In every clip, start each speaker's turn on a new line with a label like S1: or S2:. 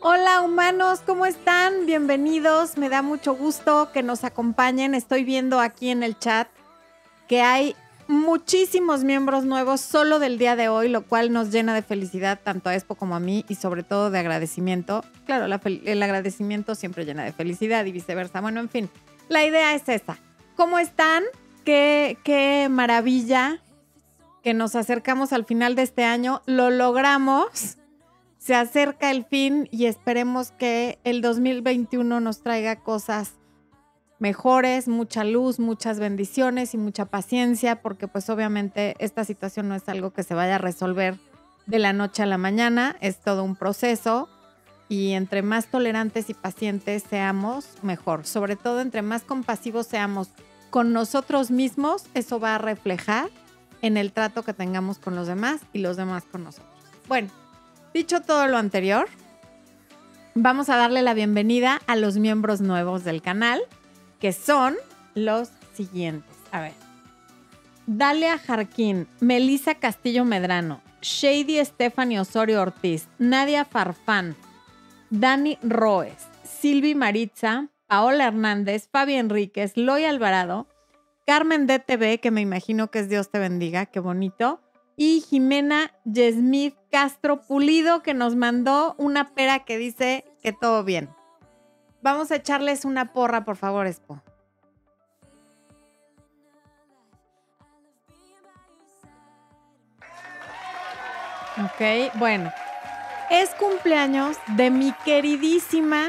S1: Hola humanos, ¿cómo están? Bienvenidos, me da mucho gusto que nos acompañen. Estoy viendo aquí en el chat que hay muchísimos miembros nuevos solo del día de hoy, lo cual nos llena de felicidad tanto a Expo como a mí y sobre todo de agradecimiento. Claro, el agradecimiento siempre llena de felicidad y viceversa. Bueno, en fin, la idea es esa. ¿Cómo están? Qué, qué maravilla que nos acercamos al final de este año. Lo logramos. Se acerca el fin y esperemos que el 2021 nos traiga cosas mejores, mucha luz, muchas bendiciones y mucha paciencia, porque pues obviamente esta situación no es algo que se vaya a resolver de la noche a la mañana, es todo un proceso y entre más tolerantes y pacientes seamos, mejor. Sobre todo entre más compasivos seamos con nosotros mismos, eso va a reflejar en el trato que tengamos con los demás y los demás con nosotros. Bueno, dicho todo lo anterior, vamos a darle la bienvenida a los miembros nuevos del canal que son los siguientes. A ver. Dalia Jarquín, Melissa Castillo Medrano, Shady Stephanie Osorio Ortiz, Nadia Farfán, Dani Roes, Silvi Maritza, Paola Hernández, Fabi Enríquez, Loy Alvarado, Carmen DTV, que me imagino que es Dios te bendiga, qué bonito, y Jimena Yesmith Castro Pulido, que nos mandó una pera que dice que todo bien. Vamos a echarles una porra, por favor, Expo. Ok, bueno. Es cumpleaños de mi queridísima,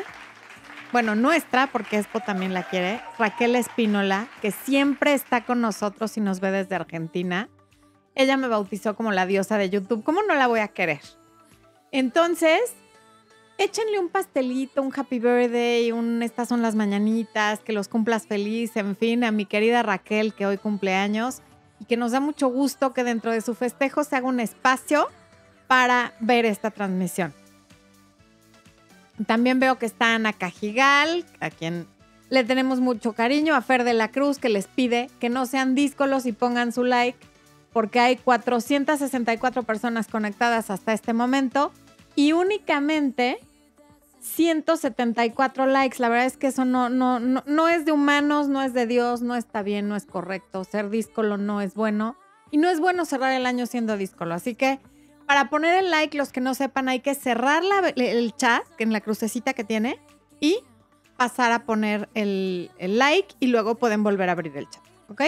S1: bueno, nuestra, porque Expo también la quiere, Raquel Espínola, que siempre está con nosotros y nos ve desde Argentina. Ella me bautizó como la diosa de YouTube. ¿Cómo no la voy a querer? Entonces, échenle un pastelito, un happy birthday, un estas son las mañanitas, que los cumplas feliz, en fin, a mi querida Raquel que hoy cumple años y que nos da mucho gusto que dentro de su festejo se haga un espacio para ver esta transmisión. También veo que está Ana Cajigal, a quien le tenemos mucho cariño, a Fer de la Cruz, que les pide que no sean díscolos y pongan su like, porque hay 464 personas conectadas hasta este momento y únicamente 174 likes. La verdad es que eso no, no, no, es de humanos, no es de Dios, no está bien, no es correcto. Ser díscolo no es bueno. Y no es bueno cerrar el año siendo díscolo. Así que para poner el like, los que no sepan, hay que cerrar el chat en la crucecita que tiene y pasar a poner el, el, like y luego pueden volver a abrir el chat. ¿Ok?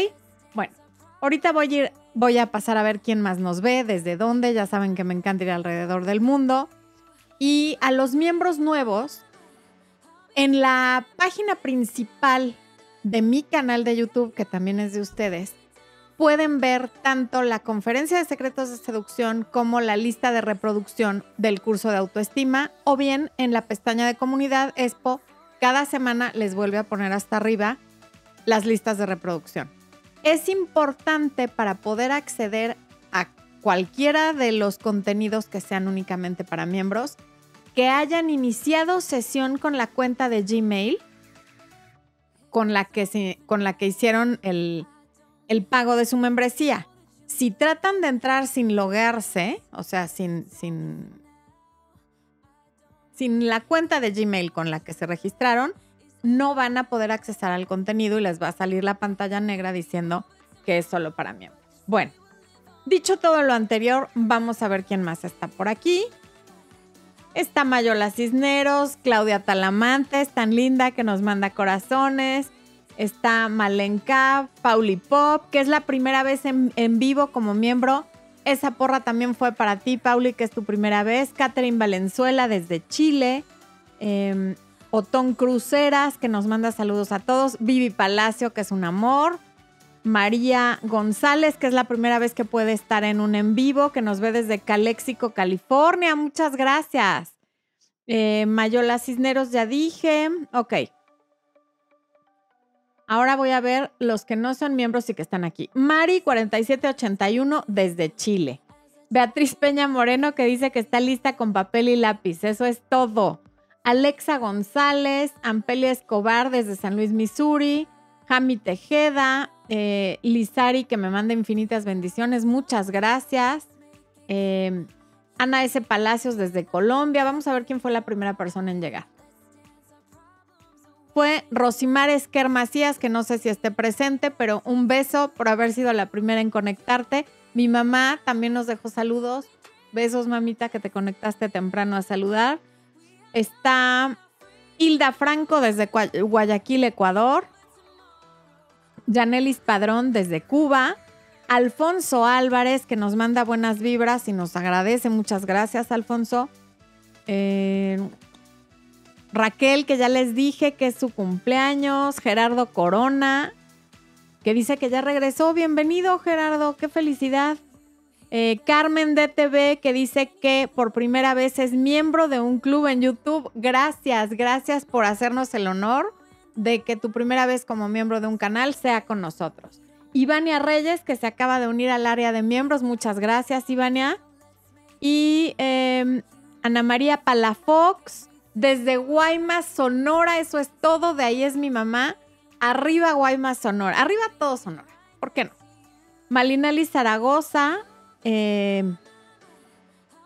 S1: Bueno, ahorita voy a, ir, voy a pasar a ver quién más nos ve, desde dónde. Ya saben que me encanta ir alrededor del mundo. Y a los miembros nuevos, en la página principal de mi canal de YouTube, que también es de ustedes, pueden ver tanto la conferencia de secretos de seducción como la lista de reproducción del curso de autoestima, o bien en la pestaña de comunidad Expo, cada semana les vuelve a poner hasta arriba las listas de reproducción. Es importante para poder acceder a cualquiera de los contenidos que sean únicamente para miembros, que hayan iniciado sesión con la cuenta de Gmail con la que, con la que hicieron el, el pago de su membresía. Si tratan de entrar sin loguearse, o sea, sin, sin, sin la cuenta de Gmail con la que se registraron, no van a poder accesar al contenido y les va a salir la pantalla negra diciendo que es solo para miembros. Bueno, dicho todo lo anterior, vamos a ver quién más está por aquí. Está Mayola Cisneros, Claudia Talamante, tan linda que nos manda corazones. Está Malenka, Pauli Pop, que es la primera vez en, vivo como miembro. Esa porra también fue para ti, Pauli, que es tu primera vez. Catherine Valenzuela desde Chile. Eh, Otón Cruceras, que nos manda saludos a todos. Vivi Palacio, que es un amor. María González, que es la primera vez que puede estar en un en vivo, que nos ve desde Calexico, California. Muchas gracias. Eh, Mayola Cisneros, ya dije. Ok. Ahora voy a ver los que no son miembros y que están aquí. Mari4781 desde Chile. Beatriz Peña Moreno que dice que está lista con papel y lápiz. Eso es todo. Alexa González, Ampelia Escobar desde San Luis, Missouri. Jami Tejeda, eh, Lizari, que me manda infinitas bendiciones, muchas gracias. Eh, Ana S. Palacios desde Colombia. Vamos a ver quién fue la primera persona en llegar. Fue Rosimar Esquer Macías, que no sé si esté presente, pero un beso por haber sido la primera en conectarte. Mi mamá también nos dejó saludos. Besos, mamita, que te conectaste temprano a saludar. Está Hilda Franco desde Guayaquil, Ecuador. Yanelis Padrón desde Cuba. Alfonso Álvarez, que nos manda buenas vibras y nos agradece. Muchas gracias, Alfonso. Eh, Raquel, que ya les dije que es su cumpleaños. Gerardo Corona, que dice que ya regresó. Bienvenido, Gerardo. Qué felicidad. Eh, Carmen DTV, que dice que por primera vez es miembro de un club en YouTube. Gracias, gracias por hacernos el honor de que tu primera vez como miembro de un canal sea con nosotros. Ivania Reyes, que se acaba de unir al área de miembros. Muchas gracias, Ivania. Y em, Ana María Palafox, desde Guaymas, Sonora. Eso es todo. De ahí es mi mamá. Arriba Guaymas, Sonora. Arriba todo Sonora. ¿Por qué no? Malinali Zaragoza. Em,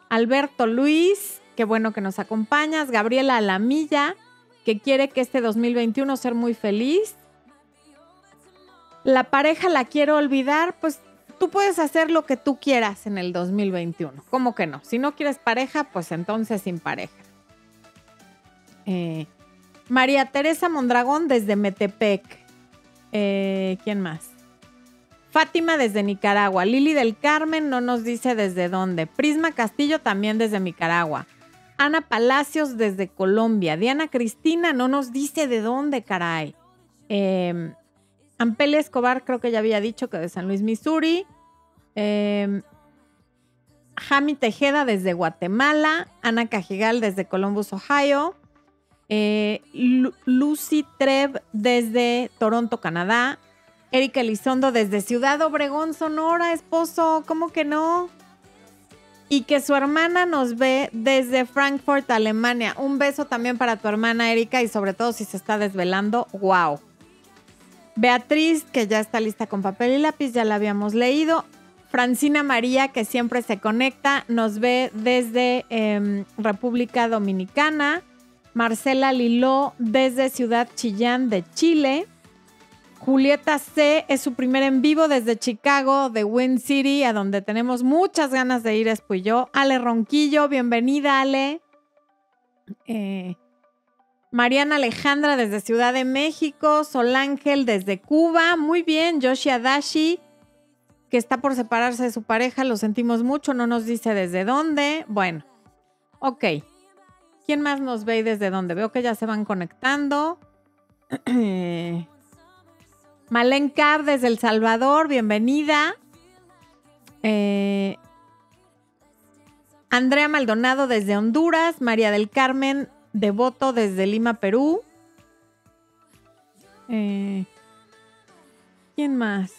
S1: Alberto Luis. Qué bueno que nos acompañas. Gabriela Alamilla, que quiere que este 2021 ser muy feliz la pareja la quiero olvidar, pues tú puedes hacer lo que tú quieras en el 2021. ¿Cómo que no? Si no quieres pareja, pues entonces sin pareja. Eh, María Teresa Mondragón desde Metepec. Eh, ¿Quién más? Fátima desde Nicaragua. Lili del Carmen no nos dice desde dónde. Prisma Castillo también desde Nicaragua. Ana Palacios desde Colombia. Diana Cristina no nos dice de dónde, caray. Eh, Ampele Escobar, creo que ya había dicho que de San Luis, Missouri. Eh, Jami Tejeda desde Guatemala. Ana Cajigal desde Columbus, Ohio. Eh, Lucy Trev desde Toronto, Canadá. Erika Elizondo desde Ciudad Obregón, Sonora, esposo. ¿Cómo que no? Y que su hermana nos ve desde Frankfurt, Alemania. Un beso también para tu hermana Erika y sobre todo si se está desvelando. ¡Wow! Beatriz, que ya está lista con papel y lápiz, ya la habíamos leído. Francina María, que siempre se conecta, nos ve desde em, República Dominicana. Marcela Liló desde Ciudad Chillán de Chile. Julieta C es su primer en vivo desde Chicago, de Wind City, a donde tenemos muchas ganas de ir, es yo. Ale Ronquillo, bienvenida, Ale. Eh, Mariana Alejandra desde Ciudad de México, Sol Ángel desde Cuba, muy bien, Yoshi Adashi, que está por separarse de su pareja, lo sentimos mucho, no nos dice desde dónde. Bueno, ok. ¿Quién más nos ve y desde dónde? Veo que ya se van conectando. Malen Cab desde El Salvador, bienvenida. Eh, Andrea Maldonado desde Honduras, María del Carmen Devoto desde Lima, Perú. Eh, ¿Quién más?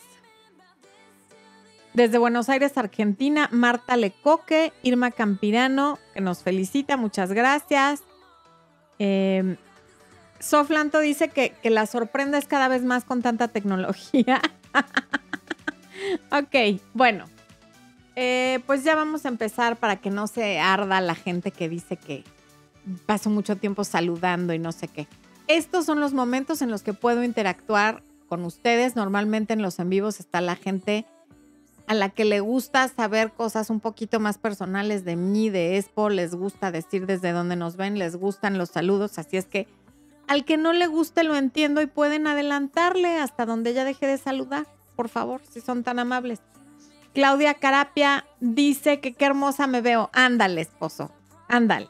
S1: Desde Buenos Aires, Argentina, Marta Lecoque, Irma Campirano, que nos felicita, muchas gracias. Eh, Soflanto dice que, la sorprenda es cada vez más con tanta tecnología. ok, bueno. Eh, pues ya vamos a empezar para que no se arda la gente que dice que, paso mucho tiempo saludando y no sé qué. Estos son los momentos en los que puedo interactuar con ustedes. Normalmente en los en vivos está la gente a la que le gusta saber cosas un poquito más personales de mí, de Expo, les gusta decir desde dónde nos ven, les gustan los saludos, así es que al que no le guste lo entiendo y pueden adelantarle hasta donde ya deje de saludar, por favor, si son tan amables. Claudia Carapia dice que qué hermosa me veo. Ándale, esposo, ándale.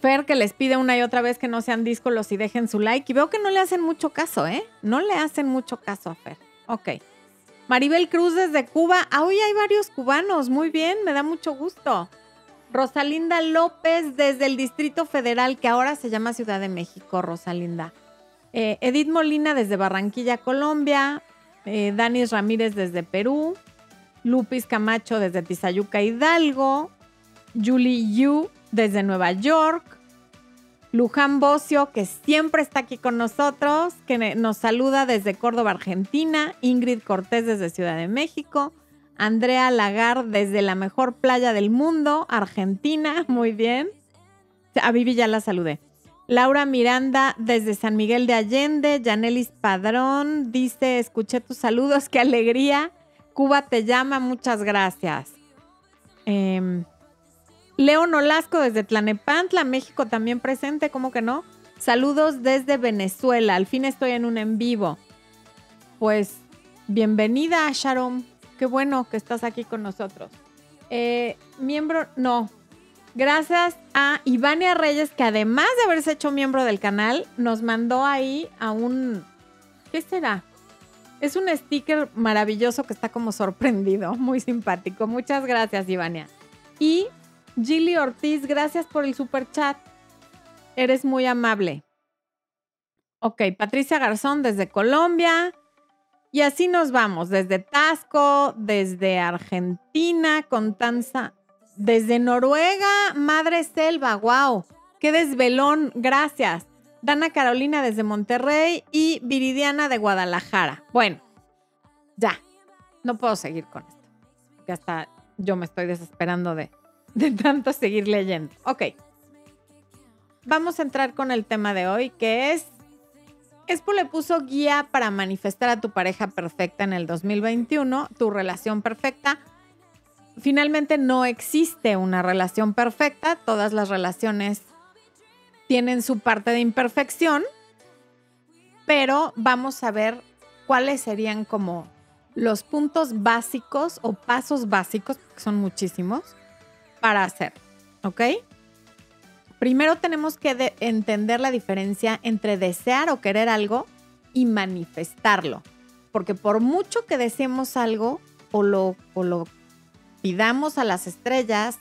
S1: Fer que les pide una y otra vez que no sean díscolos y dejen su like. Y veo que no le hacen mucho caso, ¿eh? No le hacen mucho caso a Fer. Ok. Maribel Cruz desde Cuba. Ah, hoy hay varios cubanos. Muy bien, me da mucho gusto. Rosalinda López desde el Distrito Federal, que ahora se llama Ciudad de México, Rosalinda. Eh, Edith Molina desde Barranquilla, Colombia. Eh, Danis Ramírez desde Perú. Lupis Camacho desde Tizayuca, Hidalgo. Julie Yu desde Nueva York. Luján Bocio, que siempre está aquí con nosotros, que nos saluda desde Córdoba, Argentina. Ingrid Cortés desde Ciudad de México. Andrea Lagar desde la mejor playa del mundo, Argentina, muy bien. A Vivi ya la saludé. Laura Miranda desde San Miguel de Allende, Yanelis Padrón dice, escuché tus saludos, qué alegría. Cuba te llama, muchas gracias. Eh, León Olasco desde Tlanepantla, México también presente, ¿cómo que no? Saludos desde Venezuela, al fin estoy en un en vivo. Pues bienvenida, Sharon. Qué bueno que estás aquí con nosotros. Eh, miembro, no, Gracias a Ivania Reyes, que además de haberse hecho miembro del canal, nos mandó ahí a un... ¿Qué será? Es un sticker maravilloso que está como sorprendido, muy simpático. Muchas gracias, Ivania. Y Gilly Ortiz, gracias por el super chat. Eres muy amable. Ok, Patricia Garzón desde Colombia. Y así nos vamos, desde Tasco, desde Argentina, Contanza, desde Noruega, Madre Selva, wow. Qué desvelón, gracias. Dana Carolina desde Monterrey y Viridiana de Guadalajara. Bueno, ya, no puedo seguir con esto. Ya hasta yo me estoy desesperando de, de tanto seguir leyendo. Ok. Vamos a entrar con el tema de hoy, que es Expo le puso guía para manifestar a tu pareja perfecta en el 2021, tu relación perfecta finalmente no existe una relación perfecta, todas las relaciones tienen su parte de imperfección, pero vamos a ver cuáles serían como los puntos básicos o pasos básicos, que son muchísimos, para hacer, ¿ok? Primero tenemos que entender la diferencia entre desear o querer algo y manifestarlo, porque por mucho que deseemos algo o lo, o lo pidamos a las estrellas,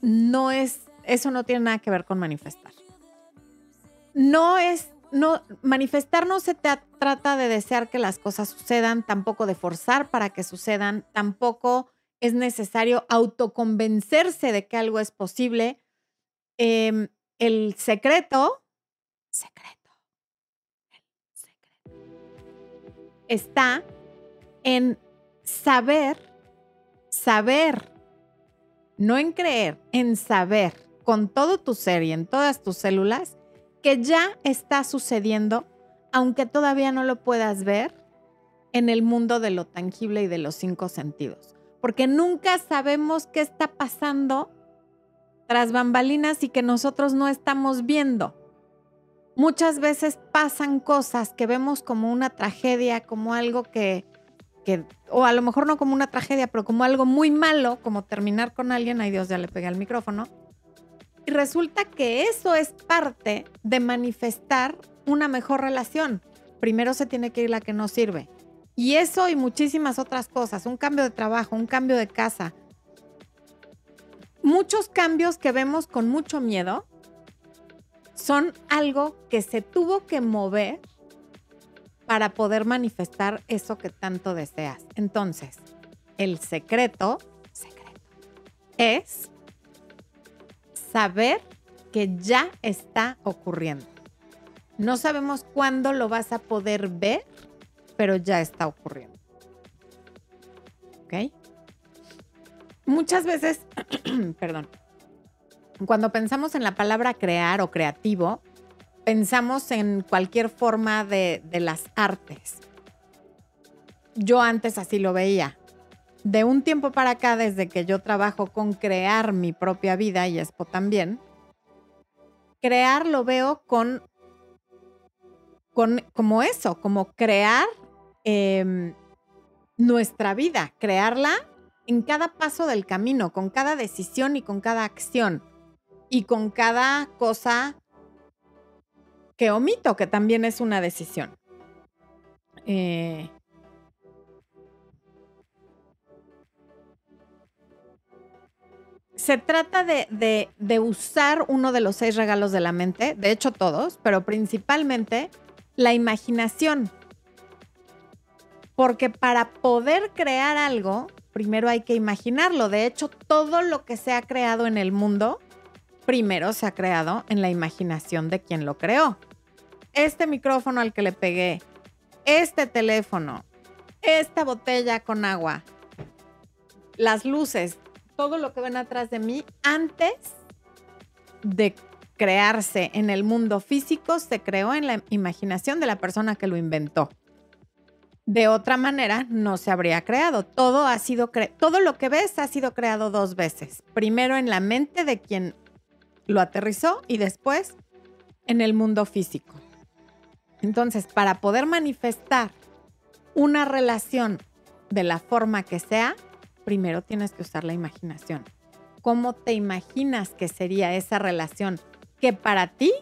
S1: no es, eso no tiene nada que ver con manifestar. No es, no, manifestar no se trata de desear que las cosas sucedan, tampoco de forzar para que sucedan, tampoco es necesario autoconvencerse de que algo es posible. Em, el secreto, secreto, el secreto, está en saber saber, no en creer, en saber con todo tu ser y en todas tus células que ya está sucediendo, aunque todavía no lo puedas ver en el mundo de lo tangible y de los cinco sentidos. Porque nunca sabemos qué está pasando tras bambalinas y que nosotros no estamos viendo. Muchas veces pasan cosas que vemos como una tragedia, como algo que o a lo mejor no como una tragedia, pero como algo muy malo, como terminar con alguien, ay Dios, ya le pegué al micrófono. Y resulta que eso es parte de manifestar una mejor relación. Primero se tiene que ir la que no sirve. Y eso y muchísimas otras cosas, un cambio de trabajo, un cambio de casa. Muchos cambios que vemos con mucho miedo son algo que se tuvo que mover para poder manifestar eso que tanto deseas. Entonces, el secreto, es saber que ya está ocurriendo. No sabemos cuándo lo vas a poder ver, pero ya está ocurriendo. ¿Ok? Muchas veces, perdón, cuando pensamos en la palabra crear o creativo, pensamos en cualquier forma de, las artes. Yo antes así lo veía. De un tiempo para acá, desde que yo trabajo con crear mi propia vida y Expo también, crear lo veo con, con como eso, como crear em, nuestra vida, crearla en cada paso del camino, con cada decisión y con cada acción y con cada cosa que omito, que también es una decisión. Eh, se trata de, de, usar uno de los seis regalos de la mente, de hecho todos, pero principalmente la imaginación. Porque para poder crear algo, primero hay que imaginarlo. De hecho, todo lo que se ha creado en el mundo primero se ha creado en la imaginación de quien lo creó. Este micrófono al que le pegué, este teléfono, esta botella con agua, las luces, todo lo que ven atrás de mí, antes de crearse en el mundo físico, se creó en la imaginación de la persona que lo inventó. De otra manera, no se habría creado. Todo ha sido todo lo que ves ha sido creado dos veces. Primero en la mente de quien lo aterrizó y después en el mundo físico. Entonces, para poder manifestar una relación de la forma que sea, primero tienes que usar la imaginación. ¿Cómo te imaginas que sería esa relación que para ti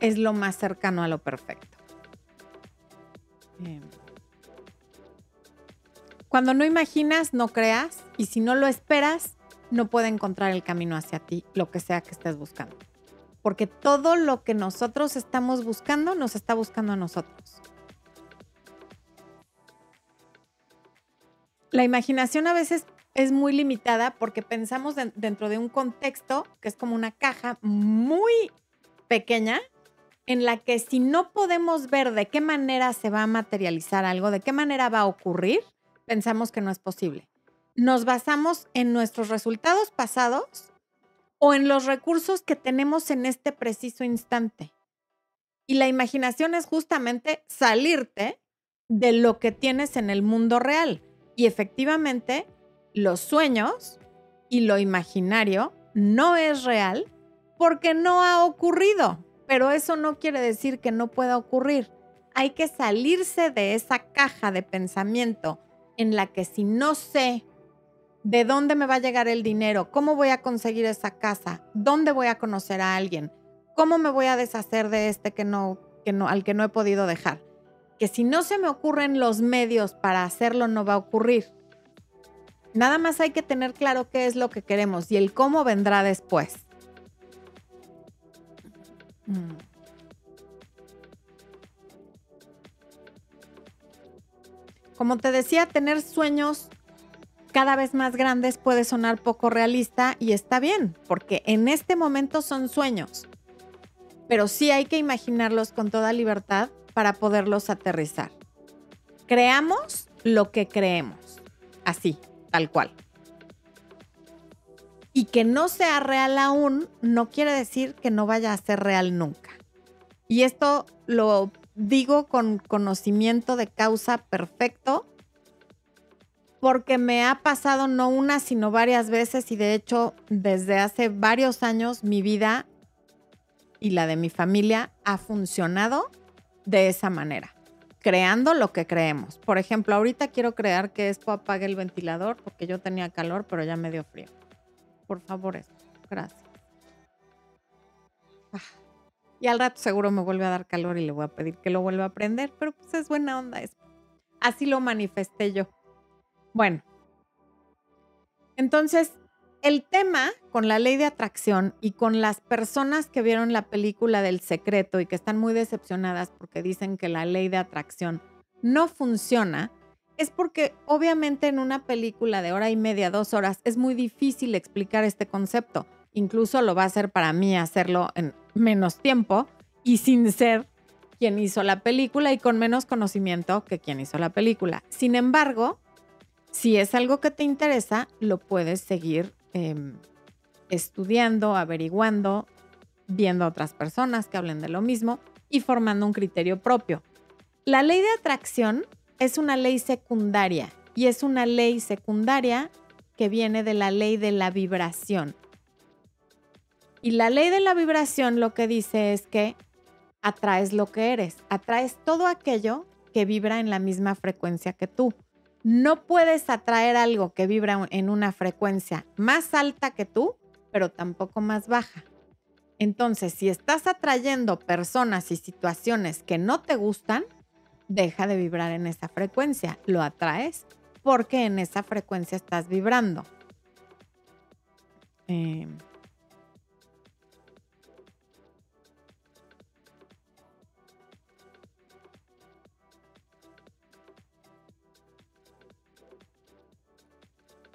S1: es lo más cercano a lo perfecto? Em, cuando no imaginas, no creas y si no lo esperas, no puede encontrar el camino hacia ti, lo que sea que estés buscando. Porque todo lo que nosotros estamos buscando nos está buscando a nosotros. La imaginación a veces es muy limitada porque pensamos dentro de un contexto que es como una caja muy pequeña en la que si no podemos ver de qué manera se va a materializar algo, de qué manera va a ocurrir, pensamos que no es posible. Nos basamos en nuestros resultados pasados o en los recursos que tenemos en este preciso instante. Y la imaginación es justamente salirte de lo que tienes en el mundo real. Y efectivamente, los sueños y lo imaginario no es real porque no ha ocurrido. Pero eso no quiere decir que no pueda ocurrir. Hay que salirse de esa caja de pensamiento en la que si no sé de dónde me va a llegar el dinero, cómo voy a conseguir esa casa, dónde voy a conocer a alguien, cómo me voy a deshacer de este que no, que no, al que no he podido dejar. Que si no se me ocurren los medios para hacerlo, no va a ocurrir. Nada más hay que tener claro qué es lo que queremos y el cómo vendrá después. Mm. Como te decía, tener sueños cada vez más grandes puede sonar poco realista y está bien, porque en este momento son sueños, pero sí hay que imaginarlos con toda libertad para poderlos aterrizar. Creamos lo que creemos, así, tal cual. Y que no sea real aún no quiere decir que no vaya a ser real nunca. Y esto lo digo con conocimiento de causa perfecto, porque me ha pasado no una, sino varias veces y de hecho desde hace varios años mi vida y la de mi familia ha funcionado de esa manera, creando lo que creemos. Por ejemplo, ahorita quiero crear que esto apague el ventilador porque yo tenía calor, pero ya me dio frío. Por favor, eso. Gracias. Ah. Y al rato seguro me vuelve a dar calor y le voy a pedir que lo vuelva a prender, pero pues es buena onda eso. Así lo manifesté yo. Bueno, entonces el tema con la ley de atracción y con las personas que vieron la película del secreto y que están muy decepcionadas porque dicen que la ley de atracción no funciona, es porque obviamente en una película de hora y media, dos horas, es muy difícil explicar este concepto. Incluso lo va a ser para mí hacerlo en menos tiempo y sin ser quien hizo la película y con menos conocimiento que quien hizo la película. Sin embargo, si es algo que te interesa, lo puedes seguir em, estudiando, averiguando, viendo a otras personas que hablen de lo mismo y formando un criterio propio. La ley de atracción es una ley secundaria y es una ley secundaria que viene de la ley de la vibración. Y la ley de la vibración lo que dice es que atraes lo que eres, atraes todo aquello que vibra en la misma frecuencia que tú. No puedes atraer algo que vibra en una frecuencia más alta que tú, pero tampoco más baja. Entonces, si estás atrayendo personas y situaciones que no te gustan, deja de vibrar en esa frecuencia. Lo atraes porque en esa frecuencia estás vibrando. Eh,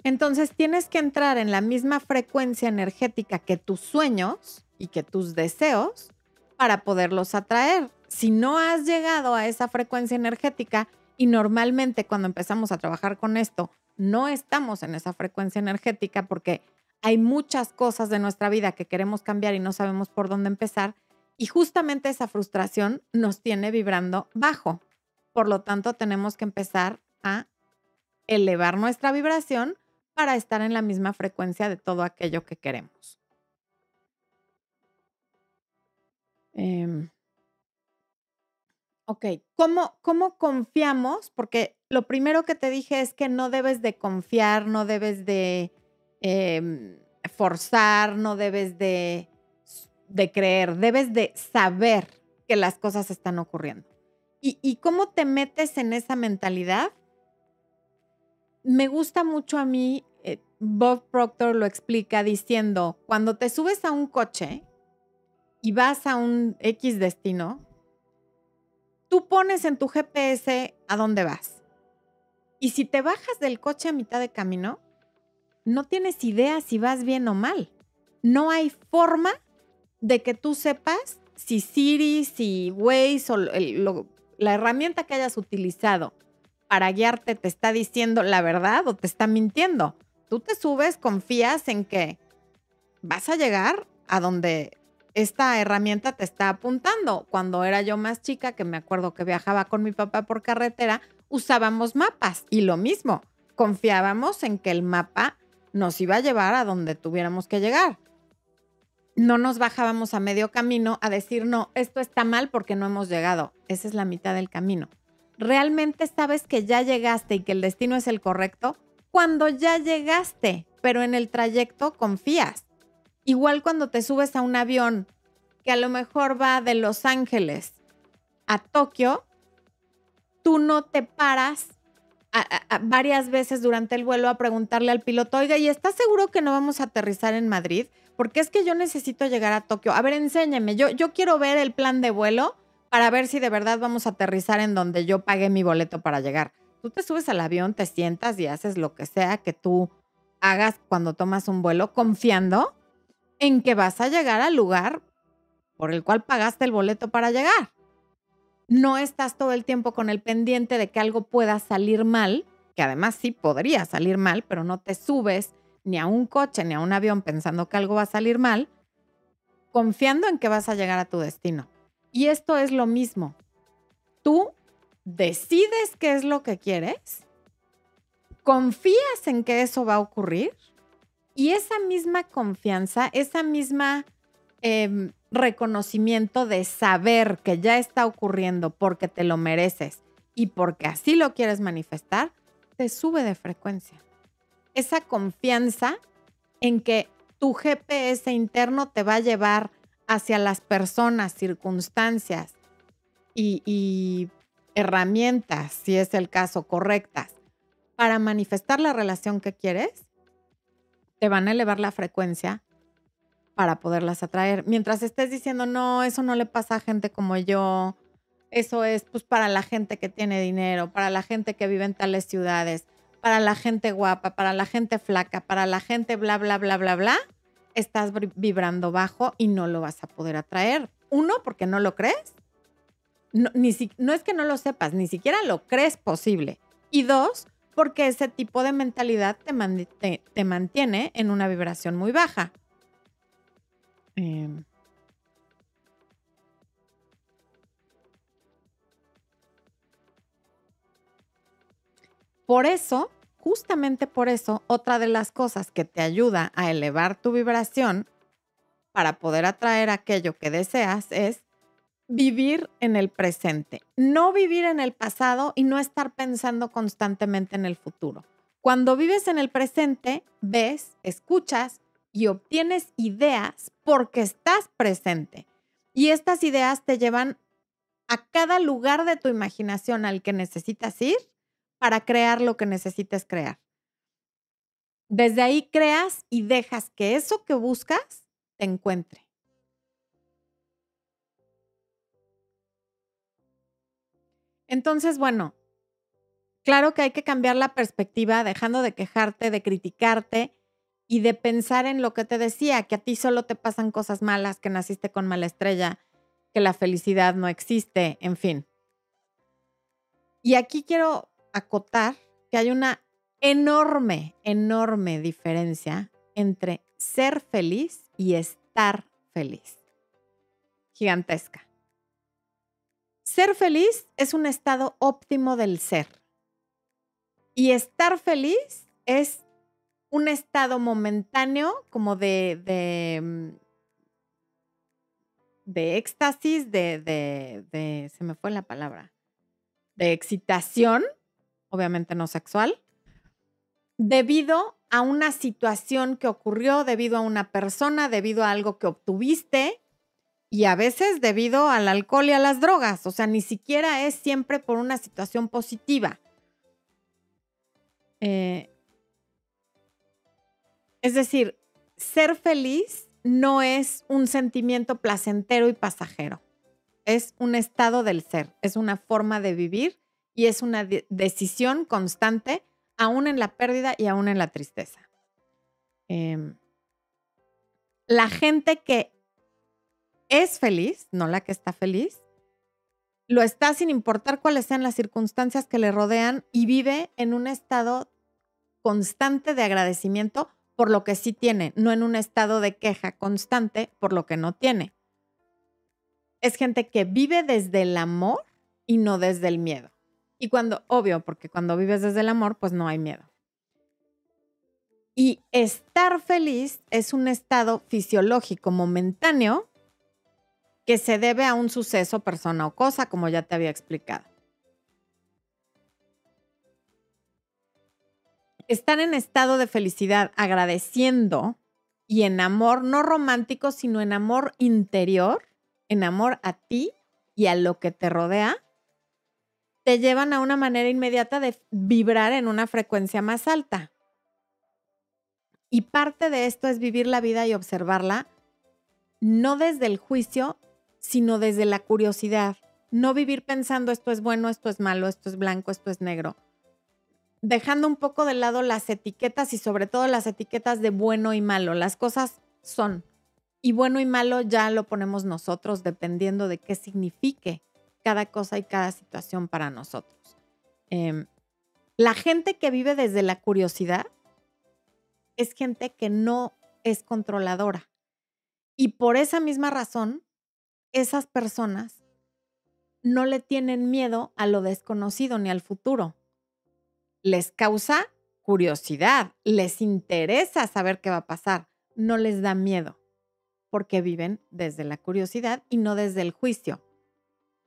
S1: Entonces tienes que entrar en la misma frecuencia energética que tus sueños y que tus deseos para poderlos atraer. Si no has llegado a esa frecuencia energética y normalmente cuando empezamos a trabajar con esto no estamos en esa frecuencia energética porque hay muchas cosas de nuestra vida que queremos cambiar y no sabemos por dónde empezar. Y justamente esa frustración nos tiene vibrando bajo. Por lo tanto, tenemos que empezar a elevar nuestra vibración para estar en la misma frecuencia de todo aquello que queremos. Em, ok, ¿Cómo, ¿cómo confiamos? Porque lo primero que te dije es que no debes de confiar, no debes de em, forzar, no debes de, de creer, debes de saber que las cosas están ocurriendo. ¿Y, ¿Y cómo te metes en esa mentalidad? Me gusta mucho a mí, eh, Bob Proctor lo explica diciendo, cuando te subes a un coche y vas a un X destino, tú pones en tu GPS a dónde vas. Y si te bajas del coche a mitad de camino, no tienes idea si vas bien o mal. No hay forma de que tú sepas si Siri, si Waze o la herramienta que hayas utilizado para guiarte te está diciendo la verdad o te está mintiendo. Tú te subes, confías en que vas a llegar a donde esta herramienta te está apuntando. Cuando era yo más chica, que me acuerdo que viajaba con mi papá por carretera, usábamos mapas y lo mismo, confiábamos en que el mapa nos iba a llevar a donde tuviéramos que llegar. No nos bajábamos a medio camino a decir, no, esto está mal porque no hemos llegado. Esa es la mitad del camino realmente sabes que ya llegaste y que el destino es el correcto cuando ya llegaste, pero en el trayecto confías. Igual cuando te subes a un avión que a lo mejor va de Los Ángeles a Tokio, tú no te paras varias veces durante el vuelo a preguntarle al piloto, oiga, ¿y estás seguro que no vamos a aterrizar en Madrid? Porque es que yo necesito llegar a Tokio. A ver, enséñeme, yo, yo quiero ver el plan de vuelo para ver si de verdad vamos a aterrizar en donde yo pagué mi boleto para llegar. Tú te subes al avión, te sientas y haces lo que sea que tú hagas cuando tomas un vuelo, confiando en que vas a llegar al lugar por el cual pagaste el boleto para llegar. No estás todo el tiempo con el pendiente de que algo pueda salir mal, que además sí podría salir mal, pero no te subes ni a un coche ni a un avión pensando que algo va a salir mal, confiando en que vas a llegar a tu destino. Y esto es lo mismo. Tú decides qué es lo que quieres, confías en que eso va a ocurrir y esa misma confianza, esa misma em, reconocimiento de saber que ya está ocurriendo porque te lo mereces y porque así lo quieres manifestar, te sube de frecuencia. Esa confianza en que tu GPS interno te va a llevar hacia las personas, circunstancias y, herramientas, si es el caso, correctas, para manifestar la relación que quieres, te van a elevar la frecuencia para poderlas atraer. Mientras estés diciendo, no, eso no le pasa a gente como yo, eso es pues para la gente que tiene dinero, para la gente que vive en tales ciudades, para la gente guapa, para la gente flaca, para la gente bla, bla, bla, bla, bla, estás vibrando bajo y no lo vas a poder atraer. Uno, porque no lo crees. No, ni no es que no lo sepas, ni siquiera lo crees posible. Y dos, porque ese tipo de mentalidad te, te, mantiene en una vibración muy baja. Em. Por eso, justamente por eso, otra de las cosas que te ayuda a elevar tu vibración para poder atraer aquello que deseas es vivir en el presente, no vivir en el pasado y no estar pensando constantemente en el futuro. Cuando vives en el presente, ves, escuchas y obtienes ideas porque estás presente. Y estas ideas te llevan a cada lugar de tu imaginación al que necesitas ir para crear lo que necesites crear. Desde ahí creas y dejas que eso que buscas te encuentre. Entonces, bueno, claro que hay que cambiar la perspectiva, dejando de quejarte, de criticarte y de pensar en lo que te decía, que a ti solo te pasan cosas malas, que naciste con mala estrella, que la felicidad no existe, en fin. Y aquí quiero acotar que hay una enorme, enorme diferencia entre ser feliz y estar feliz. Gigantesca. Ser feliz es un estado óptimo del ser. Y estar feliz es un estado momentáneo como de, de, mm, de éxtasis, de, de, de, se me fue la palabra, de excitación, obviamente no sexual, debido a una situación que ocurrió, debido a una persona, debido a algo que obtuviste y a veces debido al alcohol y a las drogas. O sea, ni siquiera es siempre por una situación positiva. Eh, es decir, ser feliz no es un sentimiento placentero y pasajero. Es un estado del ser, es una forma de vivir y es una decisión constante aún en la pérdida y aún en la tristeza. Em, la gente que es feliz, no la que está feliz, lo está sin importar cuáles sean las circunstancias que le rodean y vive en un estado constante de agradecimiento por lo que sí tiene, no en un estado de queja constante por lo que no tiene. Es gente que vive desde el amor y no desde el miedo. Y cuando, obvio, porque cuando vives desde el amor, pues no hay miedo. Y estar feliz es un estado fisiológico momentáneo que se debe a un suceso, persona o cosa, como ya te había explicado. Estar en estado de felicidad agradeciendo y en amor, no romántico, sino en amor interior, en amor a ti y a lo que te rodea, te llevan a una manera inmediata de vibrar en una frecuencia más alta. Y parte de esto es vivir la vida y observarla, no desde el juicio, sino desde la curiosidad. No vivir pensando esto es bueno, esto es malo, esto es blanco, esto es negro. Dejando un poco de lado las etiquetas y sobre todo las etiquetas de bueno y malo. Las cosas son. Y bueno y malo ya lo ponemos nosotros dependiendo de qué signifique cada cosa y cada situación para nosotros. Em, la gente que vive desde la curiosidad es gente que no es controladora. Y por esa misma razón, esas personas no le tienen miedo a lo desconocido ni al futuro. Les causa curiosidad, les interesa saber qué va a pasar, no les da miedo, porque viven desde la curiosidad y no desde el juicio.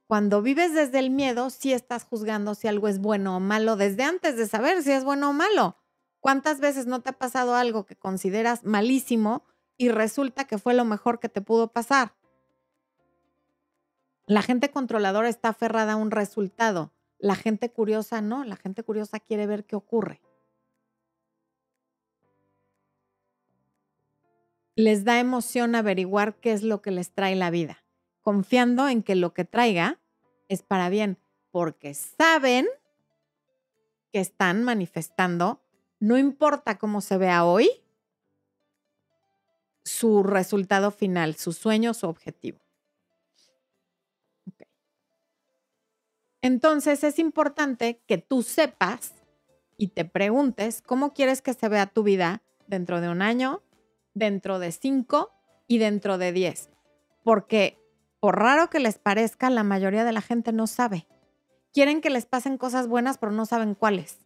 S1: Cuando vives desde el miedo, sí estás juzgando si algo es bueno o malo desde antes de saber si es bueno o malo. ¿Cuántas veces no te ha pasado algo que consideras malísimo y resulta que fue lo mejor que te pudo pasar? La gente controladora está aferrada a un resultado. La gente curiosa no, la gente curiosa quiere ver qué ocurre. Les da emoción averiguar qué es lo que les trae la vida confiando en que lo que traiga es para bien, porque saben que están manifestando, no importa cómo se vea hoy, su resultado final, su sueño, su objetivo. Entonces es importante que tú sepas y te preguntes cómo quieres que se vea tu vida dentro de un año, dentro de cinco y dentro de diez. Porque por raro que les parezca, la mayoría de la gente no sabe. Quieren que les pasen cosas buenas, pero no saben cuáles.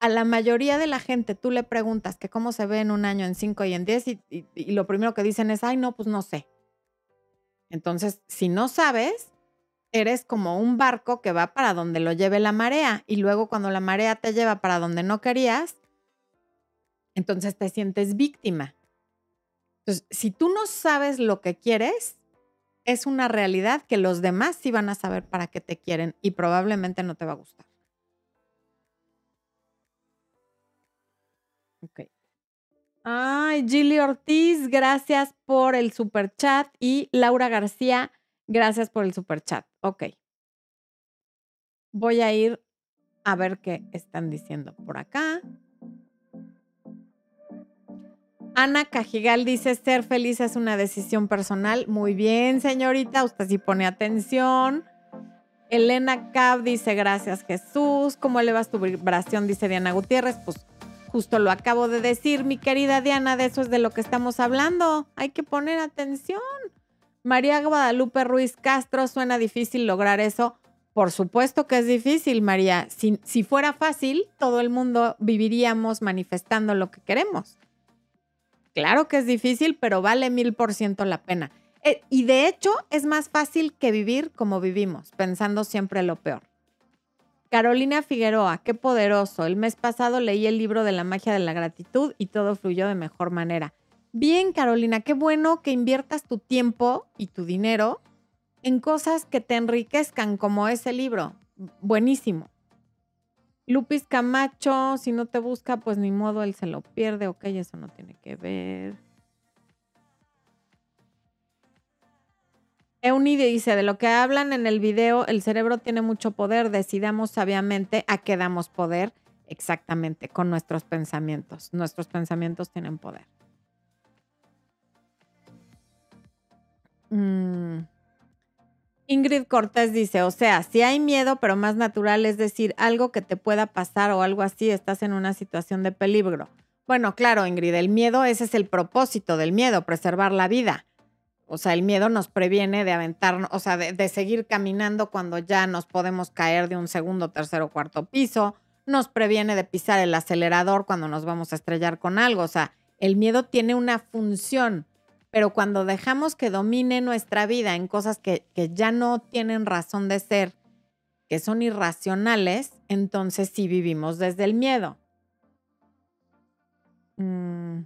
S1: A la mayoría de la gente tú le preguntas que cómo se ve en un año, en cinco y en diez, y, lo primero que dicen es, ay, no, pues no sé. Entonces, si no sabes, eres como un barco que va para donde lo lleve la marea y luego cuando la marea te lleva para donde no querías, entonces te sientes víctima. Entonces, si tú no sabes lo que quieres, es una realidad que los demás sí van a saber para qué te quieren y probablemente no te va a gustar. Ok. Ay, Gilly Ortiz, gracias por el super chat. Y Laura García, gracias por el super chat. Ok. Voy a ir a ver qué están diciendo por acá. Ana Cajigal dice, ser feliz es una decisión personal. Muy bien, señorita, usted sí pone atención. Elena Cab dice, gracias Jesús. ¿Cómo elevas tu vibración? Dice Diana Gutiérrez. Pues justo lo acabo de decir, mi querida Diana, de eso es de lo que estamos hablando. Hay que poner atención. María Guadalupe Ruiz Castro, suena difícil lograr eso. Por supuesto que es difícil, María. Si, si fuera fácil, todo el mundo viviríamos manifestando lo que queremos. Claro que es difícil, pero vale mil por ciento la pena. Eh, y de hecho, es más fácil que vivir como vivimos, pensando siempre lo peor. Carolina Figueroa, qué poderoso. El mes pasado leí el libro de la magia de la gratitud y todo fluyó de mejor manera. Bien, Carolina, qué bueno que inviertas tu tiempo y tu dinero en cosas que te enriquezcan, como ese libro. Buenísimo. Lupis Camacho, si no te busca, pues ni modo, él se lo pierde. Ok, eso no tiene que ver. Eunide dice, de lo que hablan en el video, el cerebro tiene mucho poder, decidamos sabiamente a qué damos poder exactamente con nuestros pensamientos. Nuestros pensamientos tienen poder. Mm. Ingrid Cortés dice, o sea, si hay miedo, pero más natural, es decir, algo que te pueda pasar o algo así, estás en una situación de peligro. Bueno, claro, Ingrid, el miedo, ese es el propósito del miedo, preservar la vida. O sea, el miedo nos previene de aventarnos, o sea, de, de seguir caminando cuando ya nos podemos caer de un segundo, tercero, cuarto piso. Nos previene de pisar el acelerador cuando nos vamos a estrellar con algo. O sea, el miedo tiene una función pero cuando dejamos que domine nuestra vida en cosas que, ya no tienen razón de ser, que son irracionales, entonces sí vivimos desde el miedo. Mm.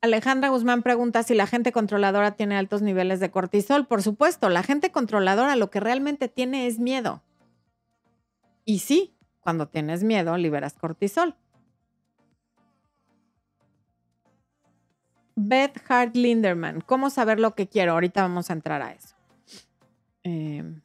S1: Alejandra Guzmán pregunta si la gente controladora tiene altos niveles de cortisol. Por supuesto, la gente controladora lo que realmente tiene es miedo. Y sí, cuando tienes miedo, liberas cortisol. Beth Hart Linderman, ¿cómo saber lo que quiero? Ahorita vamos a entrar a eso. Em.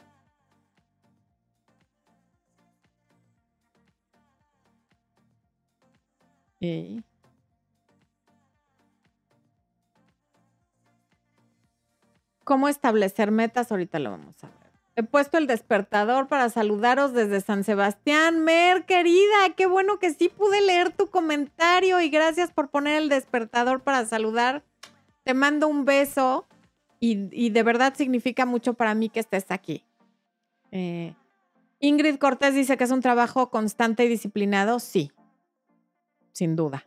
S1: ¿Cómo establecer metas? Ahorita lo vamos a ver. He puesto el despertador para saludaros desde San Sebastián. Mer, querida, qué bueno que sí pude leer tu comentario y gracias por poner el despertador para saludar. Te mando un beso y, de verdad significa mucho para mí que estés aquí. Eh, Ingrid Cortés dice que es un trabajo constante y disciplinado. Sí, sin duda.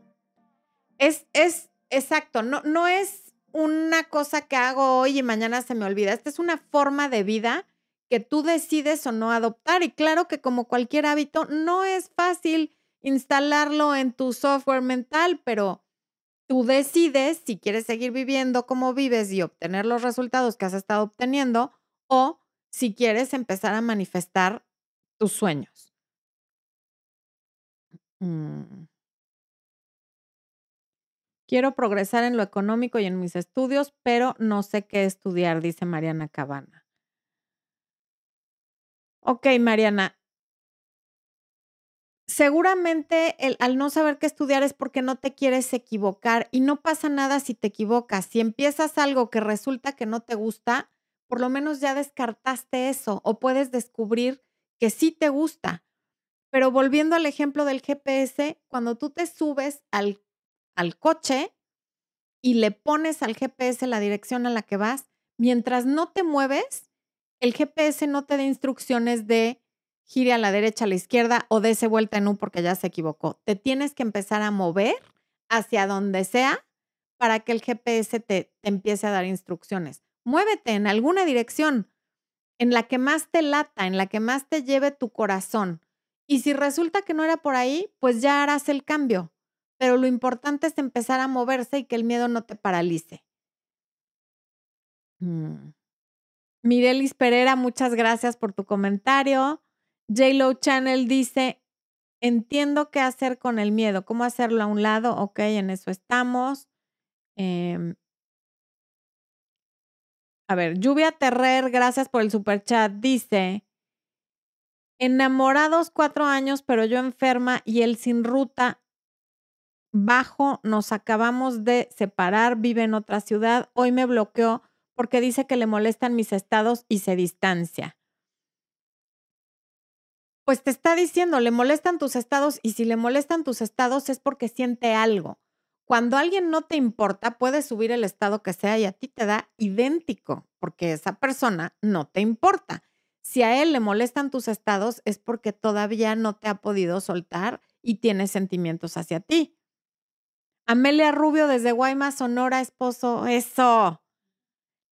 S1: Es, es exacto, no, no es una cosa que hago hoy y mañana se me olvida. Esta es una forma de vida que tú decides o no adoptar. Y claro que como cualquier hábito, no es fácil instalarlo en tu software mental, pero tú decides si quieres seguir viviendo como vives y obtener los resultados que has estado obteniendo o si quieres empezar a manifestar tus sueños. Mm. Quiero progresar en lo económico y en mis estudios, pero no sé qué estudiar, dice Mariana Cabana. Ok, Mariana. Seguramente el, al no saber qué estudiar es porque no te quieres equivocar y no pasa nada si te equivocas. Si empiezas algo que resulta que no te gusta, por lo menos ya descartaste eso o puedes descubrir que sí te gusta. Pero volviendo al ejemplo del GPS, cuando tú te subes al, al coche y le pones al GPS la dirección a la que vas, mientras no te mueves, el GPS no te da instrucciones de gire a la derecha, a la izquierda o dése vuelta en U porque ya se equivocó. Te tienes que empezar a mover hacia donde sea para que el GPS te, te empiece a dar instrucciones. Muévete en alguna dirección, en la que más te lata, en la que más te lleve tu corazón. Y si resulta que no era por ahí, pues ya harás el cambio. Pero lo importante es empezar a moverse y que el miedo no te paralice. Mm. Mirelis Pereira, muchas gracias por tu comentario. JLo Channel dice, entiendo qué hacer con el miedo, cómo hacerlo a un lado, ok, en eso estamos. Em a ver, Lluvia Terrer, gracias por el super chat, dice, enamorados cuatro años, pero yo enferma y él sin ruta. bajo, nos acabamos de separar, vive en otra ciudad, hoy me bloqueó porque dice que le molestan mis estados y se distancia. Pues te está diciendo, le molestan tus estados y si le molestan tus estados es porque siente algo. Cuando alguien no te importa, puedes subir el estado que sea y a ti te da idéntico, porque esa persona no te importa. Si a él le molestan tus estados es porque todavía no te ha podido soltar y tiene sentimientos hacia ti. Amelia Rubio desde Guaymas, Sonora, esposo. Eso.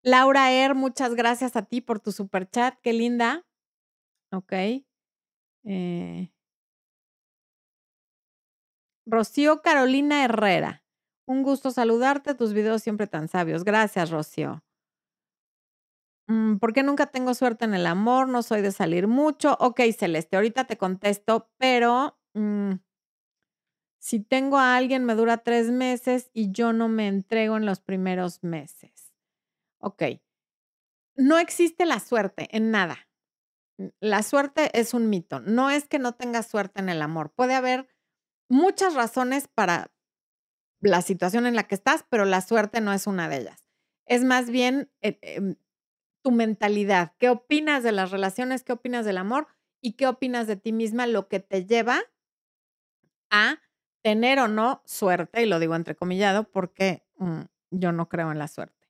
S1: Laura Er, muchas gracias a ti por tu super chat. Qué linda. Ok. Eh. Rocío Carolina Herrera. Un gusto saludarte, tus videos siempre tan sabios. Gracias, Rocío. Mm, ¿Por qué nunca tengo suerte en el amor? No soy de salir mucho. Ok, Celeste, ahorita te contesto, pero mm, si tengo a alguien, me dura tres meses y yo no me entrego en los primeros meses. Ok. No existe la suerte en nada. La suerte es un mito. No es que no tengas suerte en el amor. Puede haber muchas razones para la situación en la que estás, pero la suerte no es una de ellas. Es más bien eh, em, tu mentalidad. ¿Qué opinas de las relaciones? ¿Qué opinas del amor? ¿Y qué opinas de ti misma? Lo que te lleva a tener o no suerte, y lo digo entrecomillado porque mm, yo no creo en la suerte.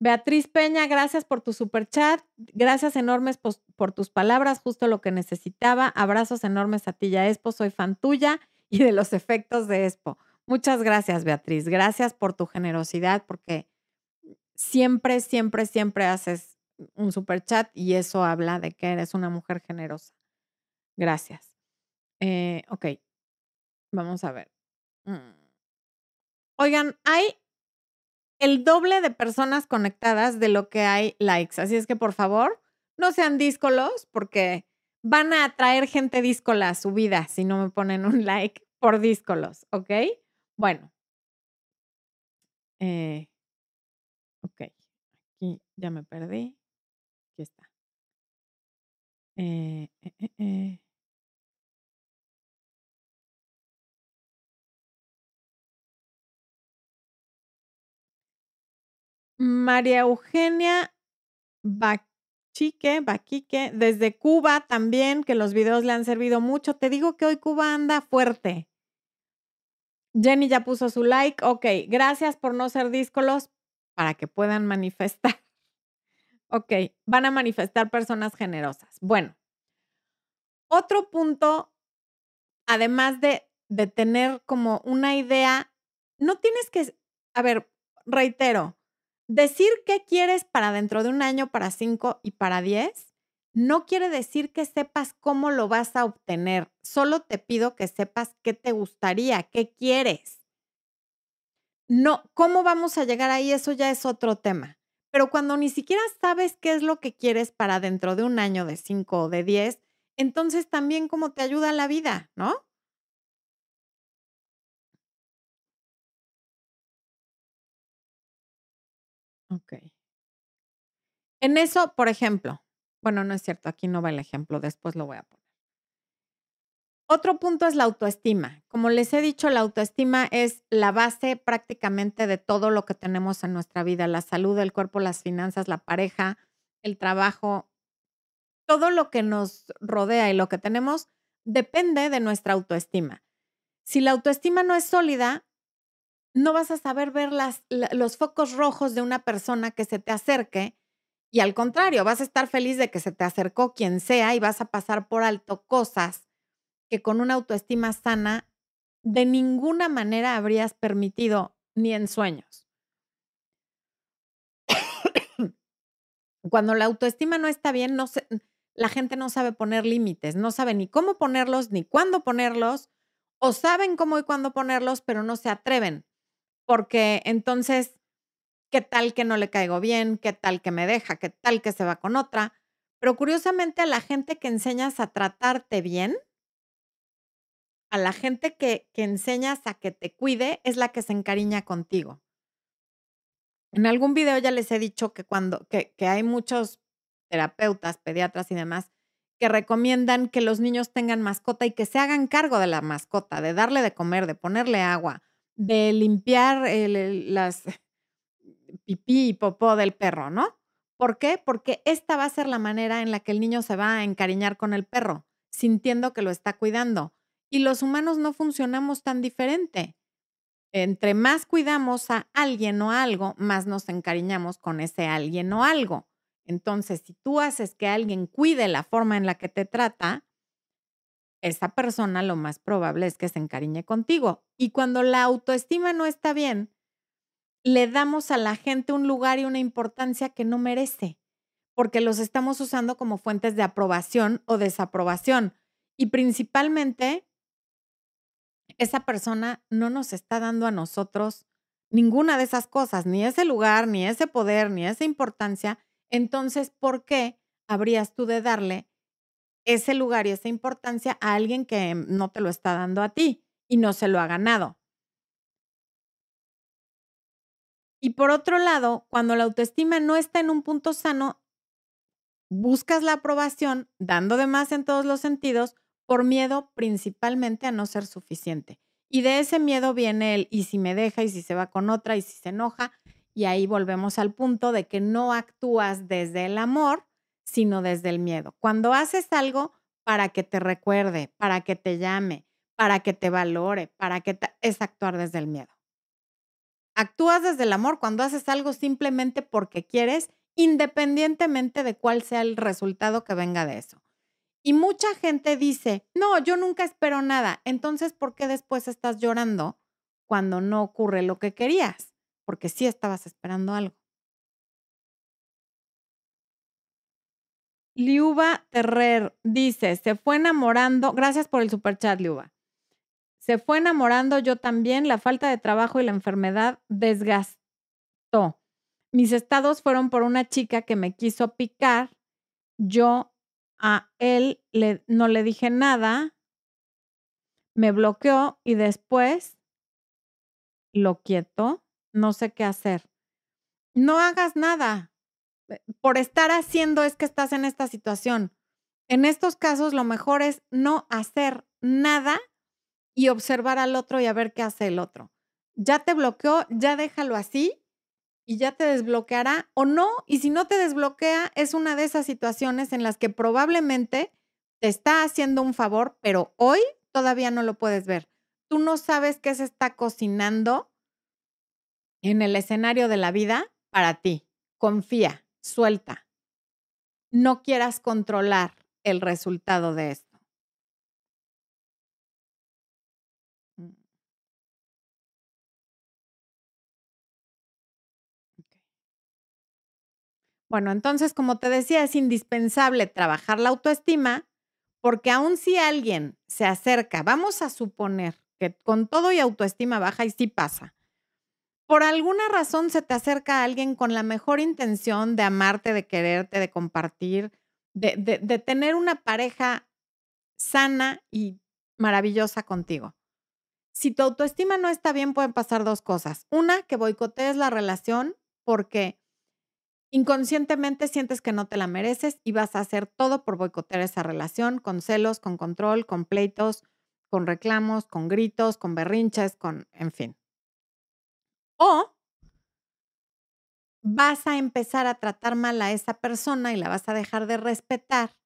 S1: Beatriz Peña, gracias por tu super chat. Gracias enormes por, tus palabras, justo lo que necesitaba. Abrazos enormes a ti, ya Expo. Soy fan tuya y de los efectos de Expo. Muchas gracias, Beatriz. Gracias por tu generosidad, porque siempre, siempre, siempre haces un super chat y eso habla de que eres una mujer generosa. Gracias. Eh, ok, Vamos a ver. Mm. Oigan, hay el doble de personas conectadas de lo que hay likes. Así es que por favor, no sean díscolos porque van a atraer gente díscola a su vida si no me ponen un like por díscolos, ¿ok? Bueno. Eh, ok, aquí ya me perdí. Aquí está. eh, eh, María Eugenia Bachique, Baquique, desde Cuba también, que los videos le han servido mucho. Te digo que hoy Cuba anda fuerte. Jenny ya puso su like. Ok, gracias por no ser díscolos para que puedan manifestar. Ok, van a manifestar personas generosas. Bueno, otro punto, además de, de tener como una idea, no tienes que, a ver, reitero, Decir qué quieres para dentro de un año, para cinco y para diez, no quiere decir que sepas cómo lo vas a obtener. Solo te pido que sepas qué te gustaría, qué quieres. No, cómo vamos a llegar ahí, eso ya es otro tema. Pero cuando ni siquiera sabes qué es lo que quieres para dentro de un año, de cinco o de diez, entonces también cómo te ayuda la vida, ¿no? Ok. En eso, por ejemplo, bueno, no es cierto, aquí no va el ejemplo, después lo voy a poner. Otro punto es la autoestima. Como les he dicho, la autoestima es la base prácticamente de todo lo que tenemos en nuestra vida, la salud, el cuerpo, las finanzas, la pareja, el trabajo, todo lo que nos rodea y lo que tenemos depende de nuestra autoestima. Si la autoestima no es sólida, no vas a saber ver las, los focos rojos de una persona que se te acerque y al contrario, vas a estar feliz de que se te acercó quien sea y vas a pasar por alto cosas que con una autoestima sana de ninguna manera habrías permitido ni en sueños. Cuando la autoestima no está bien, la gente no sabe poner límites, no sabe ni cómo ponerlos, ni cuándo ponerlos, o saben cómo y cuándo ponerlos, pero no se atreven porque entonces, ¿qué tal que no le caigo bien? ¿Qué tal que me deja? ¿Qué tal que se va con otra? Pero curiosamente a la gente que enseñas a tratarte bien, a la gente que, que enseñas a que te cuide, es la que se encariña contigo. En algún video ya les he dicho que cuando que, que hay muchos terapeutas, pediatras y demás que recomiendan que los niños tengan mascota y que se hagan cargo de la mascota, de darle de comer, de ponerle agua, de limpiar las pipí y popó del perro, ¿no? ¿Por qué? Porque esta va a ser la manera en la que el niño se va a encariñar con el perro, sintiendo que lo está cuidando. Y los humanos no funcionamos tan diferente. Entre más cuidamos a alguien o algo, más nos encariñamos con ese alguien o algo. Entonces, si tú haces que alguien cuide la forma en la que te trata, esa persona lo más probable es que se encariñe contigo. Y cuando la autoestima no está bien, le damos a la gente un lugar y una importancia que no merece, porque los estamos usando como fuentes de aprobación o desaprobación. Y principalmente, esa persona no nos está dando a nosotros ninguna de esas cosas, ni ese lugar, ni ese poder, ni esa importancia. Entonces, ¿por qué habrías tú de darle ese lugar y esa importancia a alguien que no te lo está dando a ti y no se lo ha ganado? Y por otro lado, cuando la autoestima no está en un punto sano, buscas la aprobación, dando de más en todos los sentidos, por miedo principalmente a no ser suficiente. Y de ese miedo viene el, y si me deja, y si se va con otra, y si se enoja. Y ahí volvemos al punto de que no actúas desde el amor, sino desde el miedo. Cuando haces algo para que te recuerde, para que te llame, para que te valore, para que es actuar desde el miedo. Actúas desde el amor cuando haces algo simplemente porque quieres, independientemente de cuál sea el resultado que venga de eso. Y mucha gente dice, no, yo nunca espero nada. Entonces, ¿por qué después estás llorando cuando no ocurre lo que querías? Porque sí estabas esperando algo. Liuba Terrer dice, se fue enamorando, gracias por el superchat, Liuba. Se fue enamorando yo también, la falta de trabajo y la enfermedad desgastó. Mis estados fueron por una chica que me quiso picar. Yo a él le, no le dije nada, me bloqueó y después lo quieto, no sé qué hacer. No hagas nada. Eh, por estar haciendo es que estás en esta situación. En estos casos lo mejor es no hacer nada y observar al otro y a ver qué hace el otro. Ya te bloqueó, ya déjalo así y ya te desbloqueará o no. Y si no te desbloquea, es una de esas situaciones en las que probablemente te está haciendo un favor, pero hoy todavía no lo puedes ver. Tú no sabes qué se está cocinando en el escenario de la vida para ti. Confía, suelta. No quieras controlar el resultado de esto. Bueno, entonces, como te decía, es indispensable trabajar la autoestima porque aun si alguien se acerca, vamos a suponer que con todo y autoestima baja y sí pasa, por alguna razón se te acerca alguien con la mejor intención de amarte, de quererte, de compartir, de, de tener una pareja sana y maravillosa contigo. Si tu autoestima no está bien, pueden pasar dos cosas. Una, que boicotees la relación porque Inconscientemente sientes que no te la mereces y vas a hacer todo por boicotear esa relación con celos, con control, con pleitos, con reclamos, con gritos, con berrinches, con, en fin. O vas a empezar a tratar mal a esa persona y la vas a dejar de respetar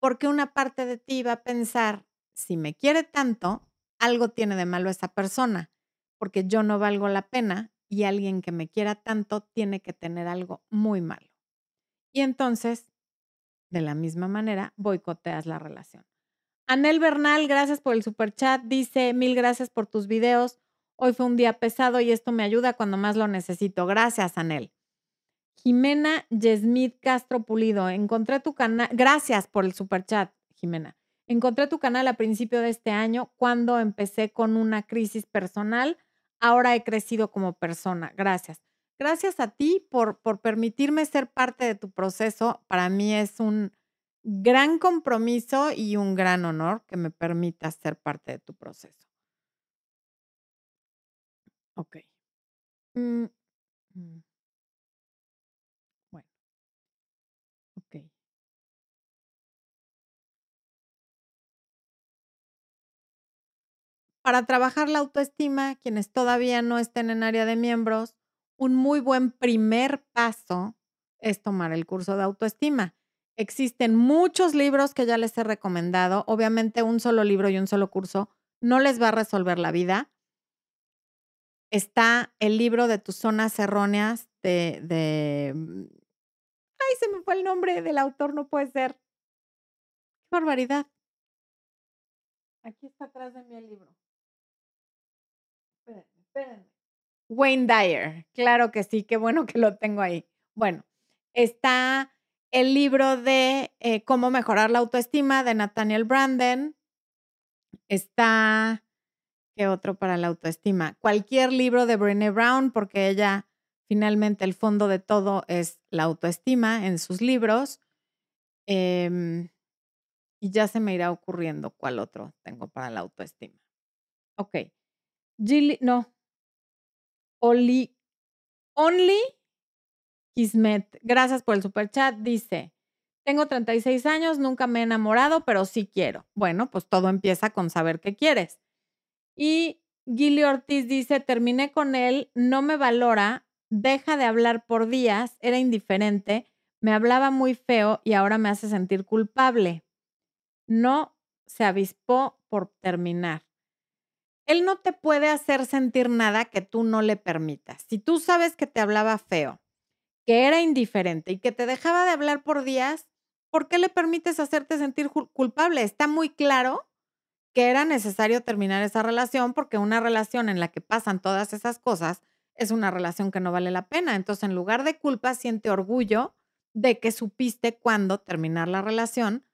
S1: porque una parte de ti va a pensar, si me quiere tanto, algo tiene de malo esa persona, porque yo no valgo la pena y alguien que me quiera tanto tiene que tener algo muy malo. Y entonces, de la misma manera, boicoteas la relación. Anel Bernal, gracias por el super chat. Dice, mil gracias por tus videos. Hoy fue un día pesado y esto me ayuda cuando más lo necesito. Gracias, Anel. Jimena Yesmith Castro Pulido, encontré tu canal. Gracias por el super chat, Jimena. Encontré tu canal a principio de este año cuando empecé con una crisis personal ahora he crecido como persona. Gracias. Gracias a ti por, por permitirme ser parte de tu proceso. Para mí es un gran compromiso y un gran honor que me permitas ser parte de tu proceso. Ok. Mm, mm. Para trabajar la autoestima, quienes todavía no estén en área de miembros, un muy buen primer paso es tomar el curso de autoestima. Existen muchos libros que ya les he recomendado. Obviamente un solo libro y un solo curso no les va a resolver la vida. Está el libro de tus zonas erróneas de, de... Mm, ay, se me fue el nombre del autor, no puede ser. Qué barbaridad. Aquí está atrás de mí el libro. Wayne Dyer, claro que sí, qué bueno que lo tengo ahí. Bueno, está el libro de eh, Cómo mejorar la autoestima de Nathaniel Branden. Está, ¿qué otro para la autoestima? Cualquier libro de Brené Brown, porque ella finalmente el fondo de todo es la autoestima en sus libros. Em, y ya se me irá ocurriendo cuál otro tengo para la autoestima. Ok. Gilly, no. Only, only Kismet, gracias por el super chat. Dice, tengo 36 años, nunca me he enamorado, pero sí quiero. Bueno, pues todo empieza con saber qué quieres. Y Gilly Ortiz dice, terminé con él, no me valora, deja de hablar por días, era indiferente, me hablaba muy feo y ahora me hace sentir culpable. No se avispó por terminar. Él no te puede hacer sentir nada que tú no le permitas. Si tú sabes que te hablaba feo, que era indiferente y que te dejaba de hablar por días, ¿por qué le permites hacerte sentir culpable? Está muy claro que era necesario terminar esa relación porque una relación en la que pasan todas esas cosas es una relación que no vale la pena. Entonces, en lugar de culpa, siente orgullo de que supiste cuándo terminar la relación.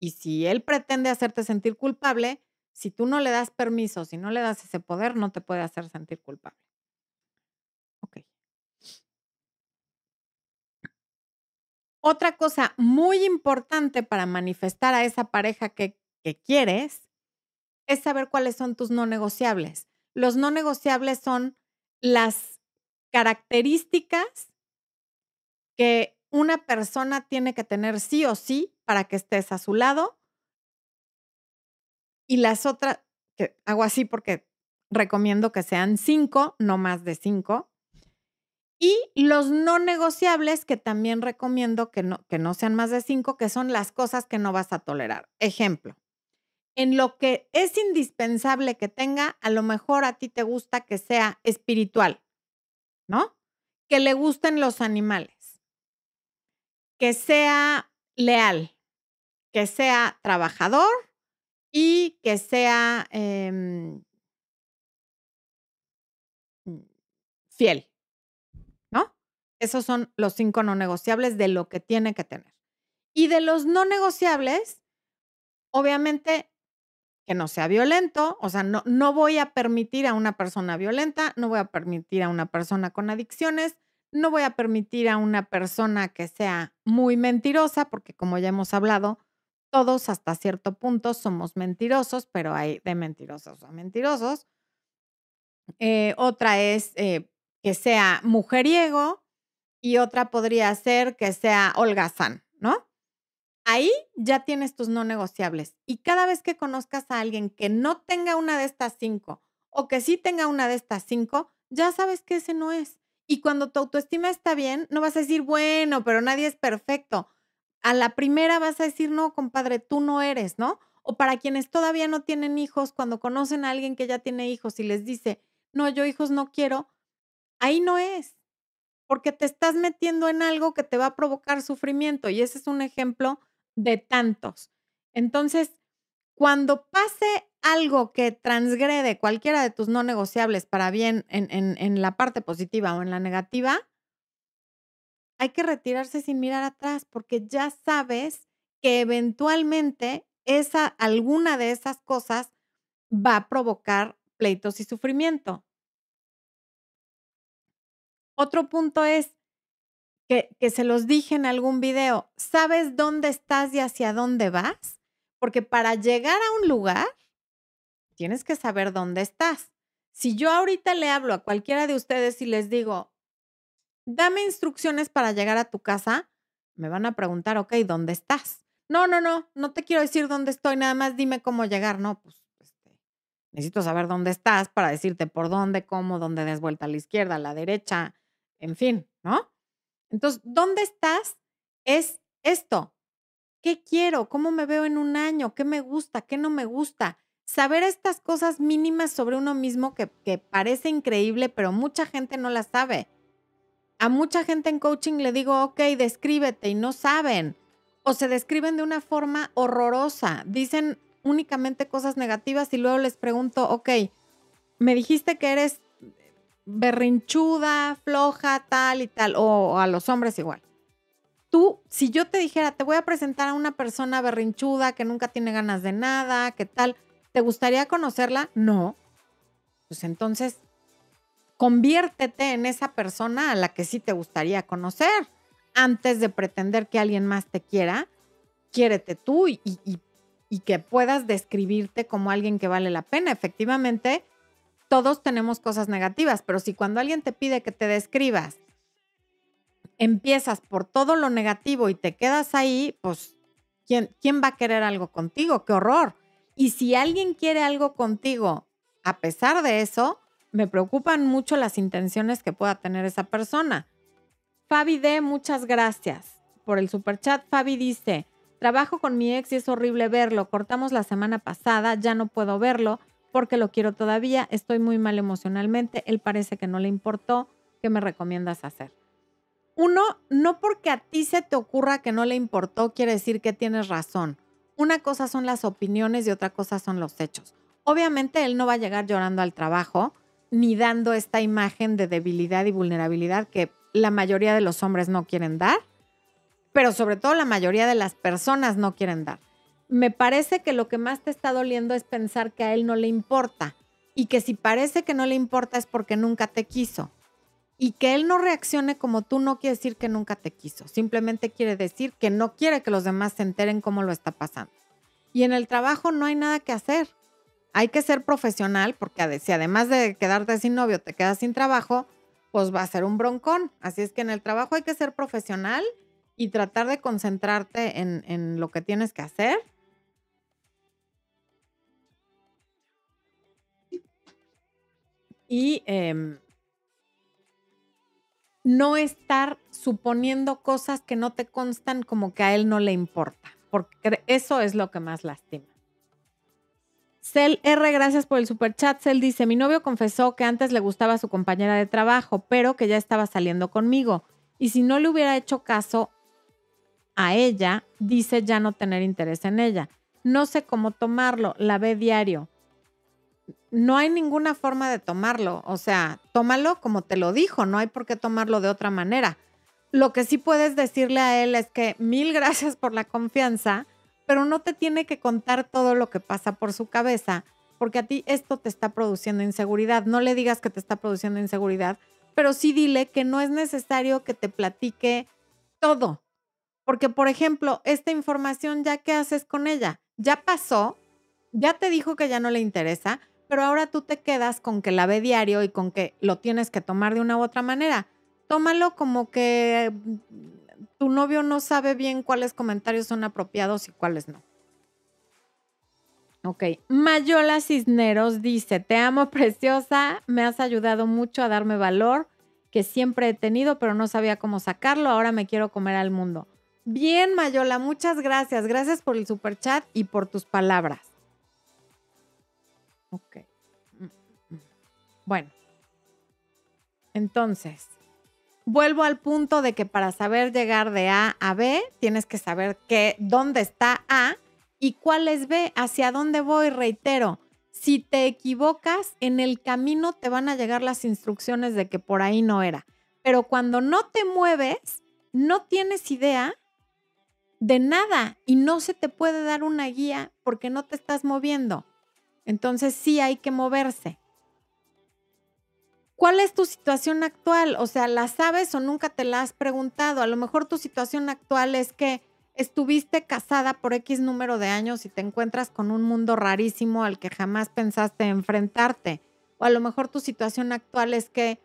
S1: Y si él pretende hacerte sentir culpable, si tú no le das permiso, si no le das ese poder, no te puede hacer sentir culpable. Otra cosa muy importante para manifestar a esa pareja que, quieres es saber cuáles son tus no negociables. Los no negociables son las características que una persona tiene que tener sí o sí para que estés a su lado. Y las otras, que hago así porque recomiendo que sean cinco, no más de cinco. Y los no negociables, que también recomiendo que no, que no sean más de cinco, que son las cosas que no vas a tolerar. Ejemplo, en lo que es indispensable que tenga, a lo mejor a ti te gusta que sea espiritual, ¿no? Que le gusten los animales, que sea leal, que sea trabajador y que sea em, fiel. Esos son los cinco no negociables de lo que tiene que tener. Y de los no negociables, obviamente que no sea violento, o sea, no, no voy a permitir a una persona violenta, no voy a permitir a una persona con adicciones, no voy a permitir a una persona que sea muy mentirosa, porque como ya hemos hablado, todos hasta cierto punto somos mentirosos, pero hay de mentirosos a mentirosos. Eh, otra es eh, que sea mujeriego, y otra podría ser que sea holgazán, ¿no? Ahí ya tienes tus no negociables. Y cada vez que conozcas a alguien que no tenga una de estas cinco o que sí tenga una de estas cinco, ya sabes que ese no es. Y cuando tu autoestima está bien, no vas a decir, bueno, pero nadie es perfecto. A la primera vas a decir, no, compadre, tú no eres, ¿no? O para quienes todavía no tienen hijos, cuando conocen a alguien que ya tiene hijos y les dice, no, yo hijos no quiero, ahí no es porque te estás metiendo en algo que te va a provocar sufrimiento y ese es un ejemplo de tantos. Entonces, cuando pase algo que transgrede cualquiera de tus no negociables para bien en, en, la parte positiva o en la negativa, hay que retirarse sin mirar atrás porque ya sabes que eventualmente esa, alguna de esas cosas va a provocar pleitos y sufrimiento. Otro punto es que, que, se los dije en algún video, ¿sabes dónde estás y hacia dónde vas? Porque para llegar a un lugar, tienes que saber dónde estás. Si yo ahorita le hablo a cualquiera de ustedes y les digo, dame instrucciones para llegar a tu casa, me van a preguntar, ok, ¿dónde estás? No, no, no, no te quiero decir dónde estoy, nada más dime cómo llegar. No, pues este, Necesito saber dónde estás para decirte por dónde, cómo, dónde des vuelta a la izquierda, a la derecha, en fin, ¿no? Entonces, ¿dónde estás? Es esto. ¿Qué quiero? ¿Cómo me veo en un año? ¿Qué me gusta? ¿Qué no me gusta? Saber estas cosas mínimas sobre uno mismo que, que parece increíble, pero mucha gente no las sabe. A mucha gente en coaching le digo, ok, descríbete y no saben. O se describen de una forma horrorosa. Dicen únicamente cosas negativas y luego les pregunto, ok, me dijiste que eres berrinchuda, floja, tal y tal, o, a los hombres igual. Tú, si yo te dijera, te voy a presentar a una persona berrinchuda que nunca tiene ganas de nada, ¿qué tal? ¿Te gustaría conocerla? No. Pues entonces, conviértete en esa persona a la que sí te gustaría conocer. Antes de pretender que alguien más te quiera, quiérete tú y, y, que puedas describirte como alguien que vale la pena. Efectivamente, todos tenemos cosas negativas, pero si cuando alguien te pide que te describas, empiezas por todo lo negativo y te quedas ahí, pues, ¿quién, quién va a querer algo contigo? ¡Qué horror! Y si alguien quiere algo contigo, a pesar de eso, me preocupan mucho las intenciones que pueda tener esa persona. Fabi D, muchas gracias por el superchat. Fabi dice, trabajo con mi ex y es horrible verlo. Cortamos la semana pasada, ya no puedo verlo porque lo quiero todavía, estoy muy mal emocionalmente, él parece que no le importó, ¿qué me recomiendas hacer? Uno, no porque a ti se te ocurra que no le importó, quiere decir que tienes razón. Una cosa son las opiniones y otra cosa son los hechos. Obviamente él no va a llegar llorando al trabajo ni dando esta imagen de debilidad y vulnerabilidad que la mayoría de los hombres no quieren dar, pero sobre todo la mayoría de las personas no quieren dar me parece que lo que más te está doliendo es pensar que a él no le importa y que si parece que no le importa es porque nunca te quiso. Y que él no reaccione como tú no quiere decir que nunca te quiso, simplemente quiere decir que no quiere que los demás se enteren cómo lo está pasando. Y en el trabajo no hay nada que hacer. Hay que ser profesional porque si además de quedarte sin novio te quedas sin trabajo, pues va a ser un broncón. Así es que en el trabajo hay que ser profesional y tratar de concentrarte en, lo que tienes que hacer y em, no estar suponiendo cosas que no te constan como que a él no le importa, porque eso es lo que más lastima. Cel R, gracias por el super chat. Cel dice, mi novio confesó que antes le gustaba su compañera de trabajo, pero que ya estaba saliendo conmigo. Y si no le hubiera hecho caso a ella, dice ya no tener interés en ella. No sé cómo tomarlo, la ve diario no hay ninguna forma de tomarlo. O sea, tómalo como te lo dijo, no hay por qué tomarlo de otra manera. Lo que sí puedes decirle a él es que mil gracias por la confianza, pero no te tiene que contar todo lo que pasa por su cabeza, porque a ti esto te está produciendo inseguridad. No le digas que te está produciendo inseguridad, pero sí dile que no es necesario que te platique todo. Porque, por ejemplo, esta información, ¿ya qué haces con ella? Ya pasó, ya te dijo que ya no le interesa, pero ahora tú te quedas con que la ve diario y con que lo tienes que tomar de una u otra manera. Tómalo como que tu novio no sabe bien cuáles comentarios son apropiados y cuáles no. Ok, Mayola Cisneros dice, te amo preciosa, me has ayudado mucho a darme valor que siempre he tenido, pero no sabía cómo sacarlo, ahora me quiero comer al mundo. Bien, Mayola, muchas gracias. Gracias por el super chat y por tus palabras. Ok. Mm, mm. Bueno. Entonces, vuelvo al punto de que para saber llegar de A a B, tienes que saber qué, dónde está A y cuál es B, hacia dónde voy, reitero. Si te equivocas, en el camino te van a llegar las instrucciones de que por ahí no era. Pero cuando no te mueves, no tienes idea de nada y no se te puede dar una guía porque no te estás moviendo. Entonces sí hay que moverse. ¿Cuál es tu situación actual? O sea, ¿la sabes o nunca te la has preguntado? A lo mejor tu situación actual es que estuviste casada por X número de años y te encuentras con un mundo rarísimo al que jamás pensaste enfrentarte. O a lo mejor tu situación actual es que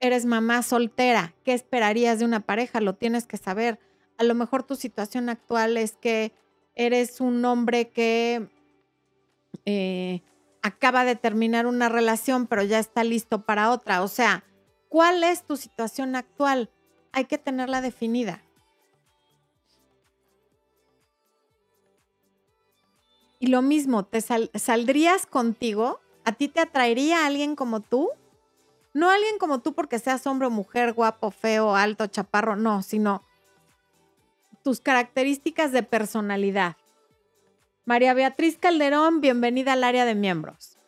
S1: eres mamá soltera. ¿Qué esperarías de una pareja? Lo tienes que saber. A lo mejor tu situación actual es que eres un hombre que eh, acaba de terminar una relación, pero ya está listo para otra. O sea, ¿cuál es tu situación actual? Hay que tenerla definida. Y lo mismo, ¿te saldrías contigo? ¿A ti te atraería alguien como tú? No alguien como tú porque seas hombre o mujer, guapo, feo, alto, chaparro, no, sino tus características de personalidad. María Beatriz Calderón, bienvenida al área de miembros.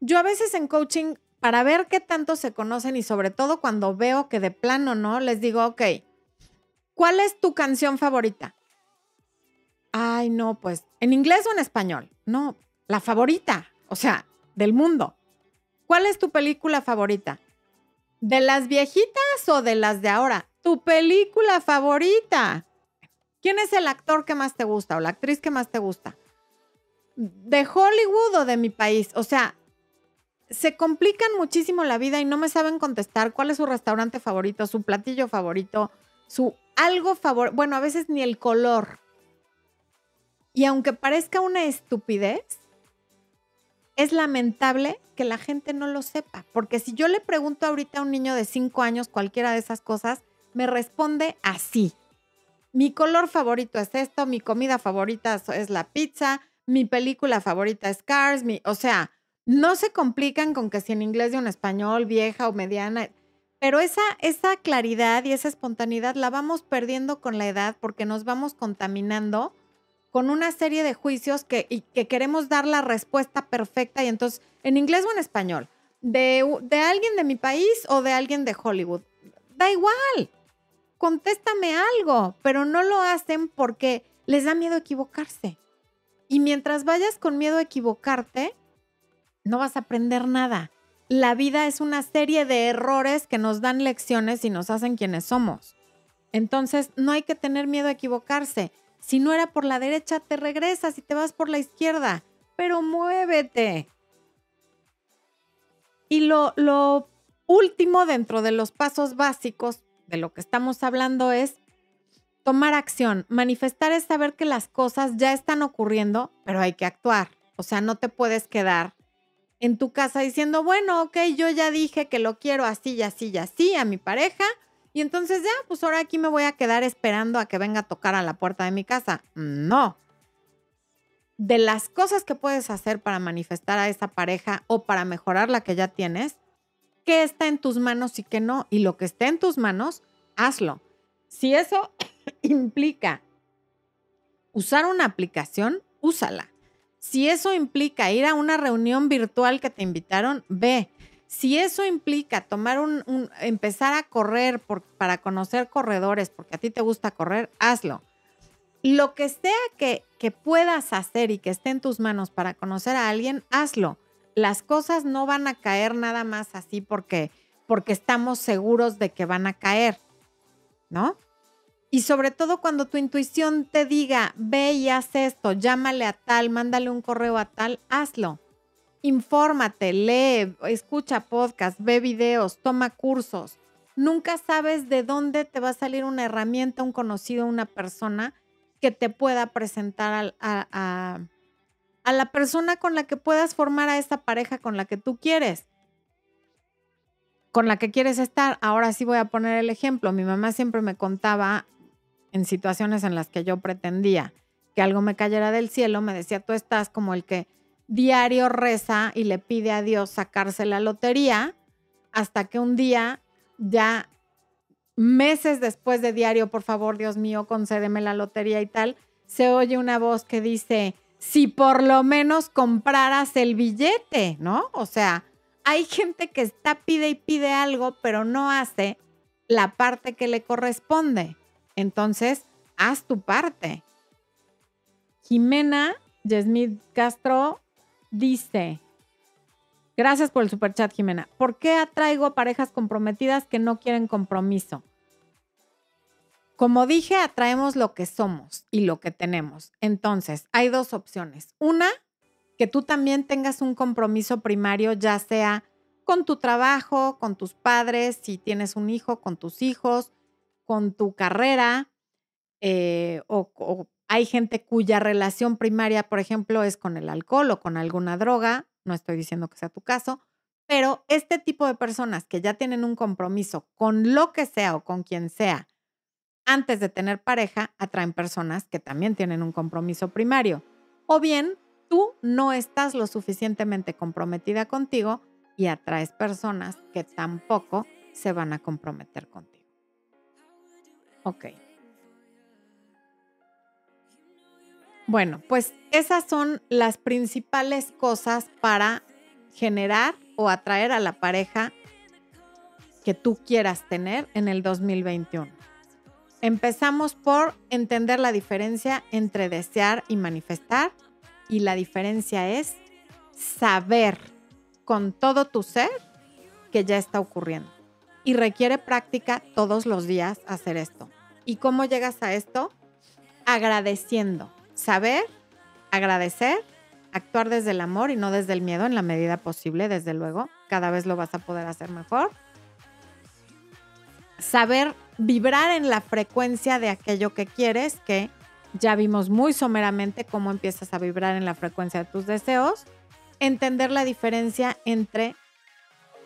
S1: Yo a veces en coaching, para ver qué tanto se conocen y sobre todo cuando veo que de plano no, les digo, ok, ¿cuál es tu canción favorita? Ay, no, pues, ¿en inglés o en español? No, la favorita, o sea, del mundo. ¿Cuál es tu película favorita? ¿De las viejitas o de las de ahora? Tu película favorita. ¿Quién es el actor que más te gusta o la actriz que más te gusta? ¿De Hollywood o de mi país? O sea, se complican muchísimo la vida y no me saben contestar cuál es su restaurante favorito, su platillo favorito, su algo favorito. Bueno, a veces ni el color. Y aunque parezca una estupidez, es lamentable que la gente no lo sepa, porque si yo le pregunto ahorita a un niño de 5 años cualquiera de esas cosas, me responde así. Mi color favorito es esto, mi comida favorita es la pizza, mi película favorita es Cars, mi, o sea, no se complican con que si en inglés y en español, vieja o mediana, pero esa, esa claridad y esa espontaneidad la vamos perdiendo con la edad porque nos vamos contaminando con una serie de juicios que, que queremos dar la respuesta perfecta y entonces, en inglés o en español, de, de alguien de mi país o de alguien de Hollywood. Da igual, contéstame algo, pero no lo hacen porque les da miedo equivocarse. Y mientras vayas con miedo a equivocarte, no vas a aprender nada. La vida es una serie de errores que nos dan lecciones y nos hacen quienes somos. Entonces, no hay que tener miedo a equivocarse. Si no era por la derecha, te regresas y te vas por la izquierda, pero muévete. Y lo, último dentro de los pasos básicos de lo que estamos hablando es tomar acción. Manifestar es saber que las cosas ya están ocurriendo, pero hay que actuar. O sea, no te puedes quedar en tu casa diciendo, bueno, ok, yo ya dije que lo quiero así y así y así a mi pareja, y entonces ya, pues ahora aquí me voy a quedar esperando a que venga a tocar a la puerta de mi casa. No. De las cosas que puedes hacer para manifestar a esa pareja o para mejorar la que ya tienes, ¿qué está en tus manos y qué no? Y lo que esté en tus manos, hazlo. Si eso implica usar una aplicación, úsala. Si eso implica ir a una reunión virtual que te invitaron, ve. Si eso implica tomar un, empezar a correr para conocer corredores, porque a ti te gusta correr, hazlo. Lo que sea que, que puedas hacer y que esté en tus manos para conocer a alguien, hazlo. Las cosas no van a caer nada más así porque, porque estamos seguros de que van a caer, ¿no? Y sobre todo cuando tu intuición te diga, ve y haz esto, llámale a tal, mándale un correo a tal, hazlo infórmate, lee, escucha podcast, ve videos, toma cursos. Nunca sabes de dónde te va a salir una herramienta, un conocido, una persona que te pueda presentar a, a, a, la persona con la que puedas formar a esa pareja con la que tú quieres, con la que quieres estar. Ahora sí voy a poner el ejemplo. Mi mamá siempre me contaba en situaciones en las que yo pretendía que algo me cayera del cielo, me decía, tú estás como el que diario reza y le pide a Dios sacarse la lotería hasta que un día ya meses después de diario, por favor, Dios mío, concédeme la lotería y tal, se oye una voz que dice, si por lo menos compraras el billete, ¿no? O sea, hay gente que está pide y pide algo, pero no hace la parte que le corresponde. Entonces, haz tu parte. Jimena Yesmith Castro dice, gracias por el superchat, Jimena. ¿Por qué atraigo a parejas comprometidas que no quieren compromiso? Como dije, atraemos lo que somos y lo que tenemos. Entonces, hay dos opciones. Una, que tú también tengas un compromiso primario, ya sea con tu trabajo, con tus padres, si tienes un hijo, con tus hijos, con tu carrera eh, o, hay gente cuya relación primaria, por ejemplo, es con el alcohol o con alguna droga, no estoy diciendo que sea tu caso, pero este tipo de personas que ya tienen un compromiso con lo que sea o con quien sea antes de tener pareja, atraen personas que también tienen un compromiso primario. O bien, tú no estás lo suficientemente comprometida contigo y atraes personas que tampoco se van a comprometer contigo. Ok. Bueno, pues esas son las principales cosas para generar o atraer a la pareja que tú quieras tener en el 2021. Empezamos por entender la diferencia entre desear y manifestar y la diferencia es saber con todo tu ser que ya está ocurriendo. Y requiere práctica todos los días hacer esto. ¿Y cómo llegas a esto? Agradeciendo. Saber, agradecer, actuar desde el amor y no desde el miedo en la medida posible, desde luego. Cada vez lo vas a poder hacer mejor. Saber vibrar en la frecuencia de aquello que quieres, que ya vimos muy someramente cómo empiezas a vibrar en la frecuencia de tus deseos entender la diferencia entre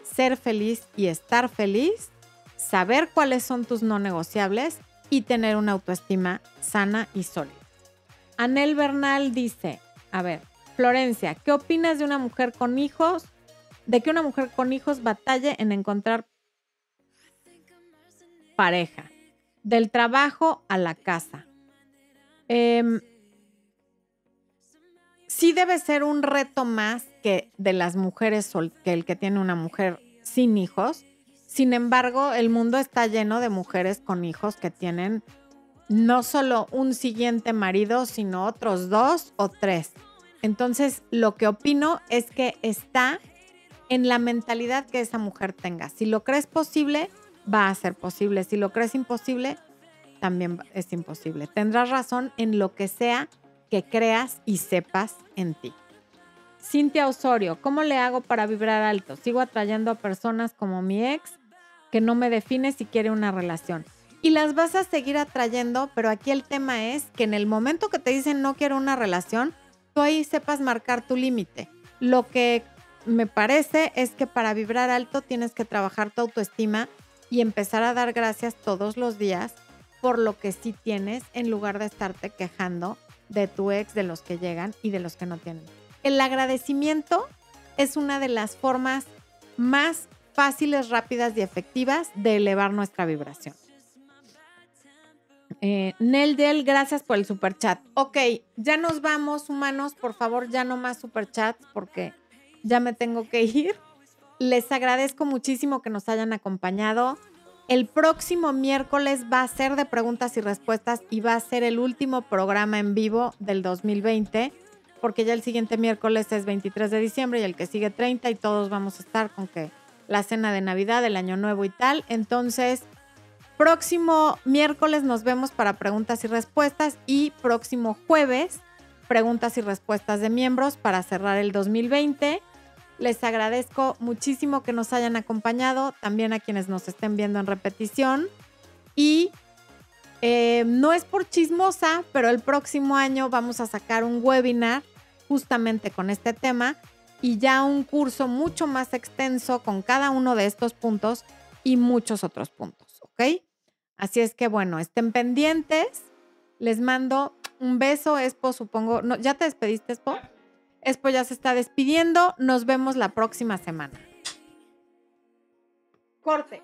S1: ser feliz y estar feliz, saber cuáles son tus no negociables y tener una autoestima sana y sólida. Anel Bernal dice, a ver, Florencia, ¿qué opinas de una mujer con hijos? De que una mujer con hijos batalle en encontrar pareja, del trabajo a la casa. Eh, sí debe ser un reto más que de las mujeres que el que tiene una mujer sin hijos. Sin embargo, el mundo está lleno de mujeres con hijos que tienen no solo un siguiente marido, sino otros dos o tres. Entonces, lo que opino es que está en la mentalidad que esa mujer tenga. Si lo crees posible, va a ser posible. Si lo crees imposible, también es imposible. Tendrás razón en lo que sea que creas y sepas en ti. Cintia Osorio, ¿cómo le hago para vibrar alto? Sigo atrayendo a personas como mi ex que no me define si quiere una relación. Y las vas a seguir atrayendo, pero aquí el tema es que en el momento que te dicen no quiero una relación, tú ahí sepas marcar tu límite. Lo que me parece es que para vibrar alto tienes que trabajar tu autoestima y empezar a dar gracias todos los días por lo que sí tienes en lugar de estarte quejando de tu ex, de los que llegan y de los que no tienen. El agradecimiento es una de las formas más fáciles, rápidas y efectivas de elevar nuestra vibración. Eh, Nel Del, gracias por el super chat. Ok, ya nos vamos, humanos. Por favor, ya no más super chats porque ya me tengo que ir. Les agradezco muchísimo que nos hayan acompañado. El próximo miércoles va a ser de preguntas y respuestas y va a ser el último programa en vivo del 2020, porque ya el siguiente miércoles es 23 de diciembre y el que sigue 30 y todos vamos a estar con que la cena de Navidad, el Año Nuevo y tal. Entonces, próximo miércoles nos vemos para preguntas y respuestas y próximo jueves preguntas y respuestas de miembros para cerrar el 2020. Les agradezco muchísimo que nos hayan acompañado, también a quienes nos estén viendo en repetición. Y eh, no es por chismosa, pero el próximo año vamos a sacar un webinar justamente con este tema y ya un curso mucho más extenso con cada uno de estos puntos y muchos otros puntos, ¿ok? Así es que bueno, estén pendientes. Les mando un beso, Expo, supongo. No, ¿Ya te despediste, Expo? Expo ya se está despidiendo. Nos vemos la próxima semana. Corte.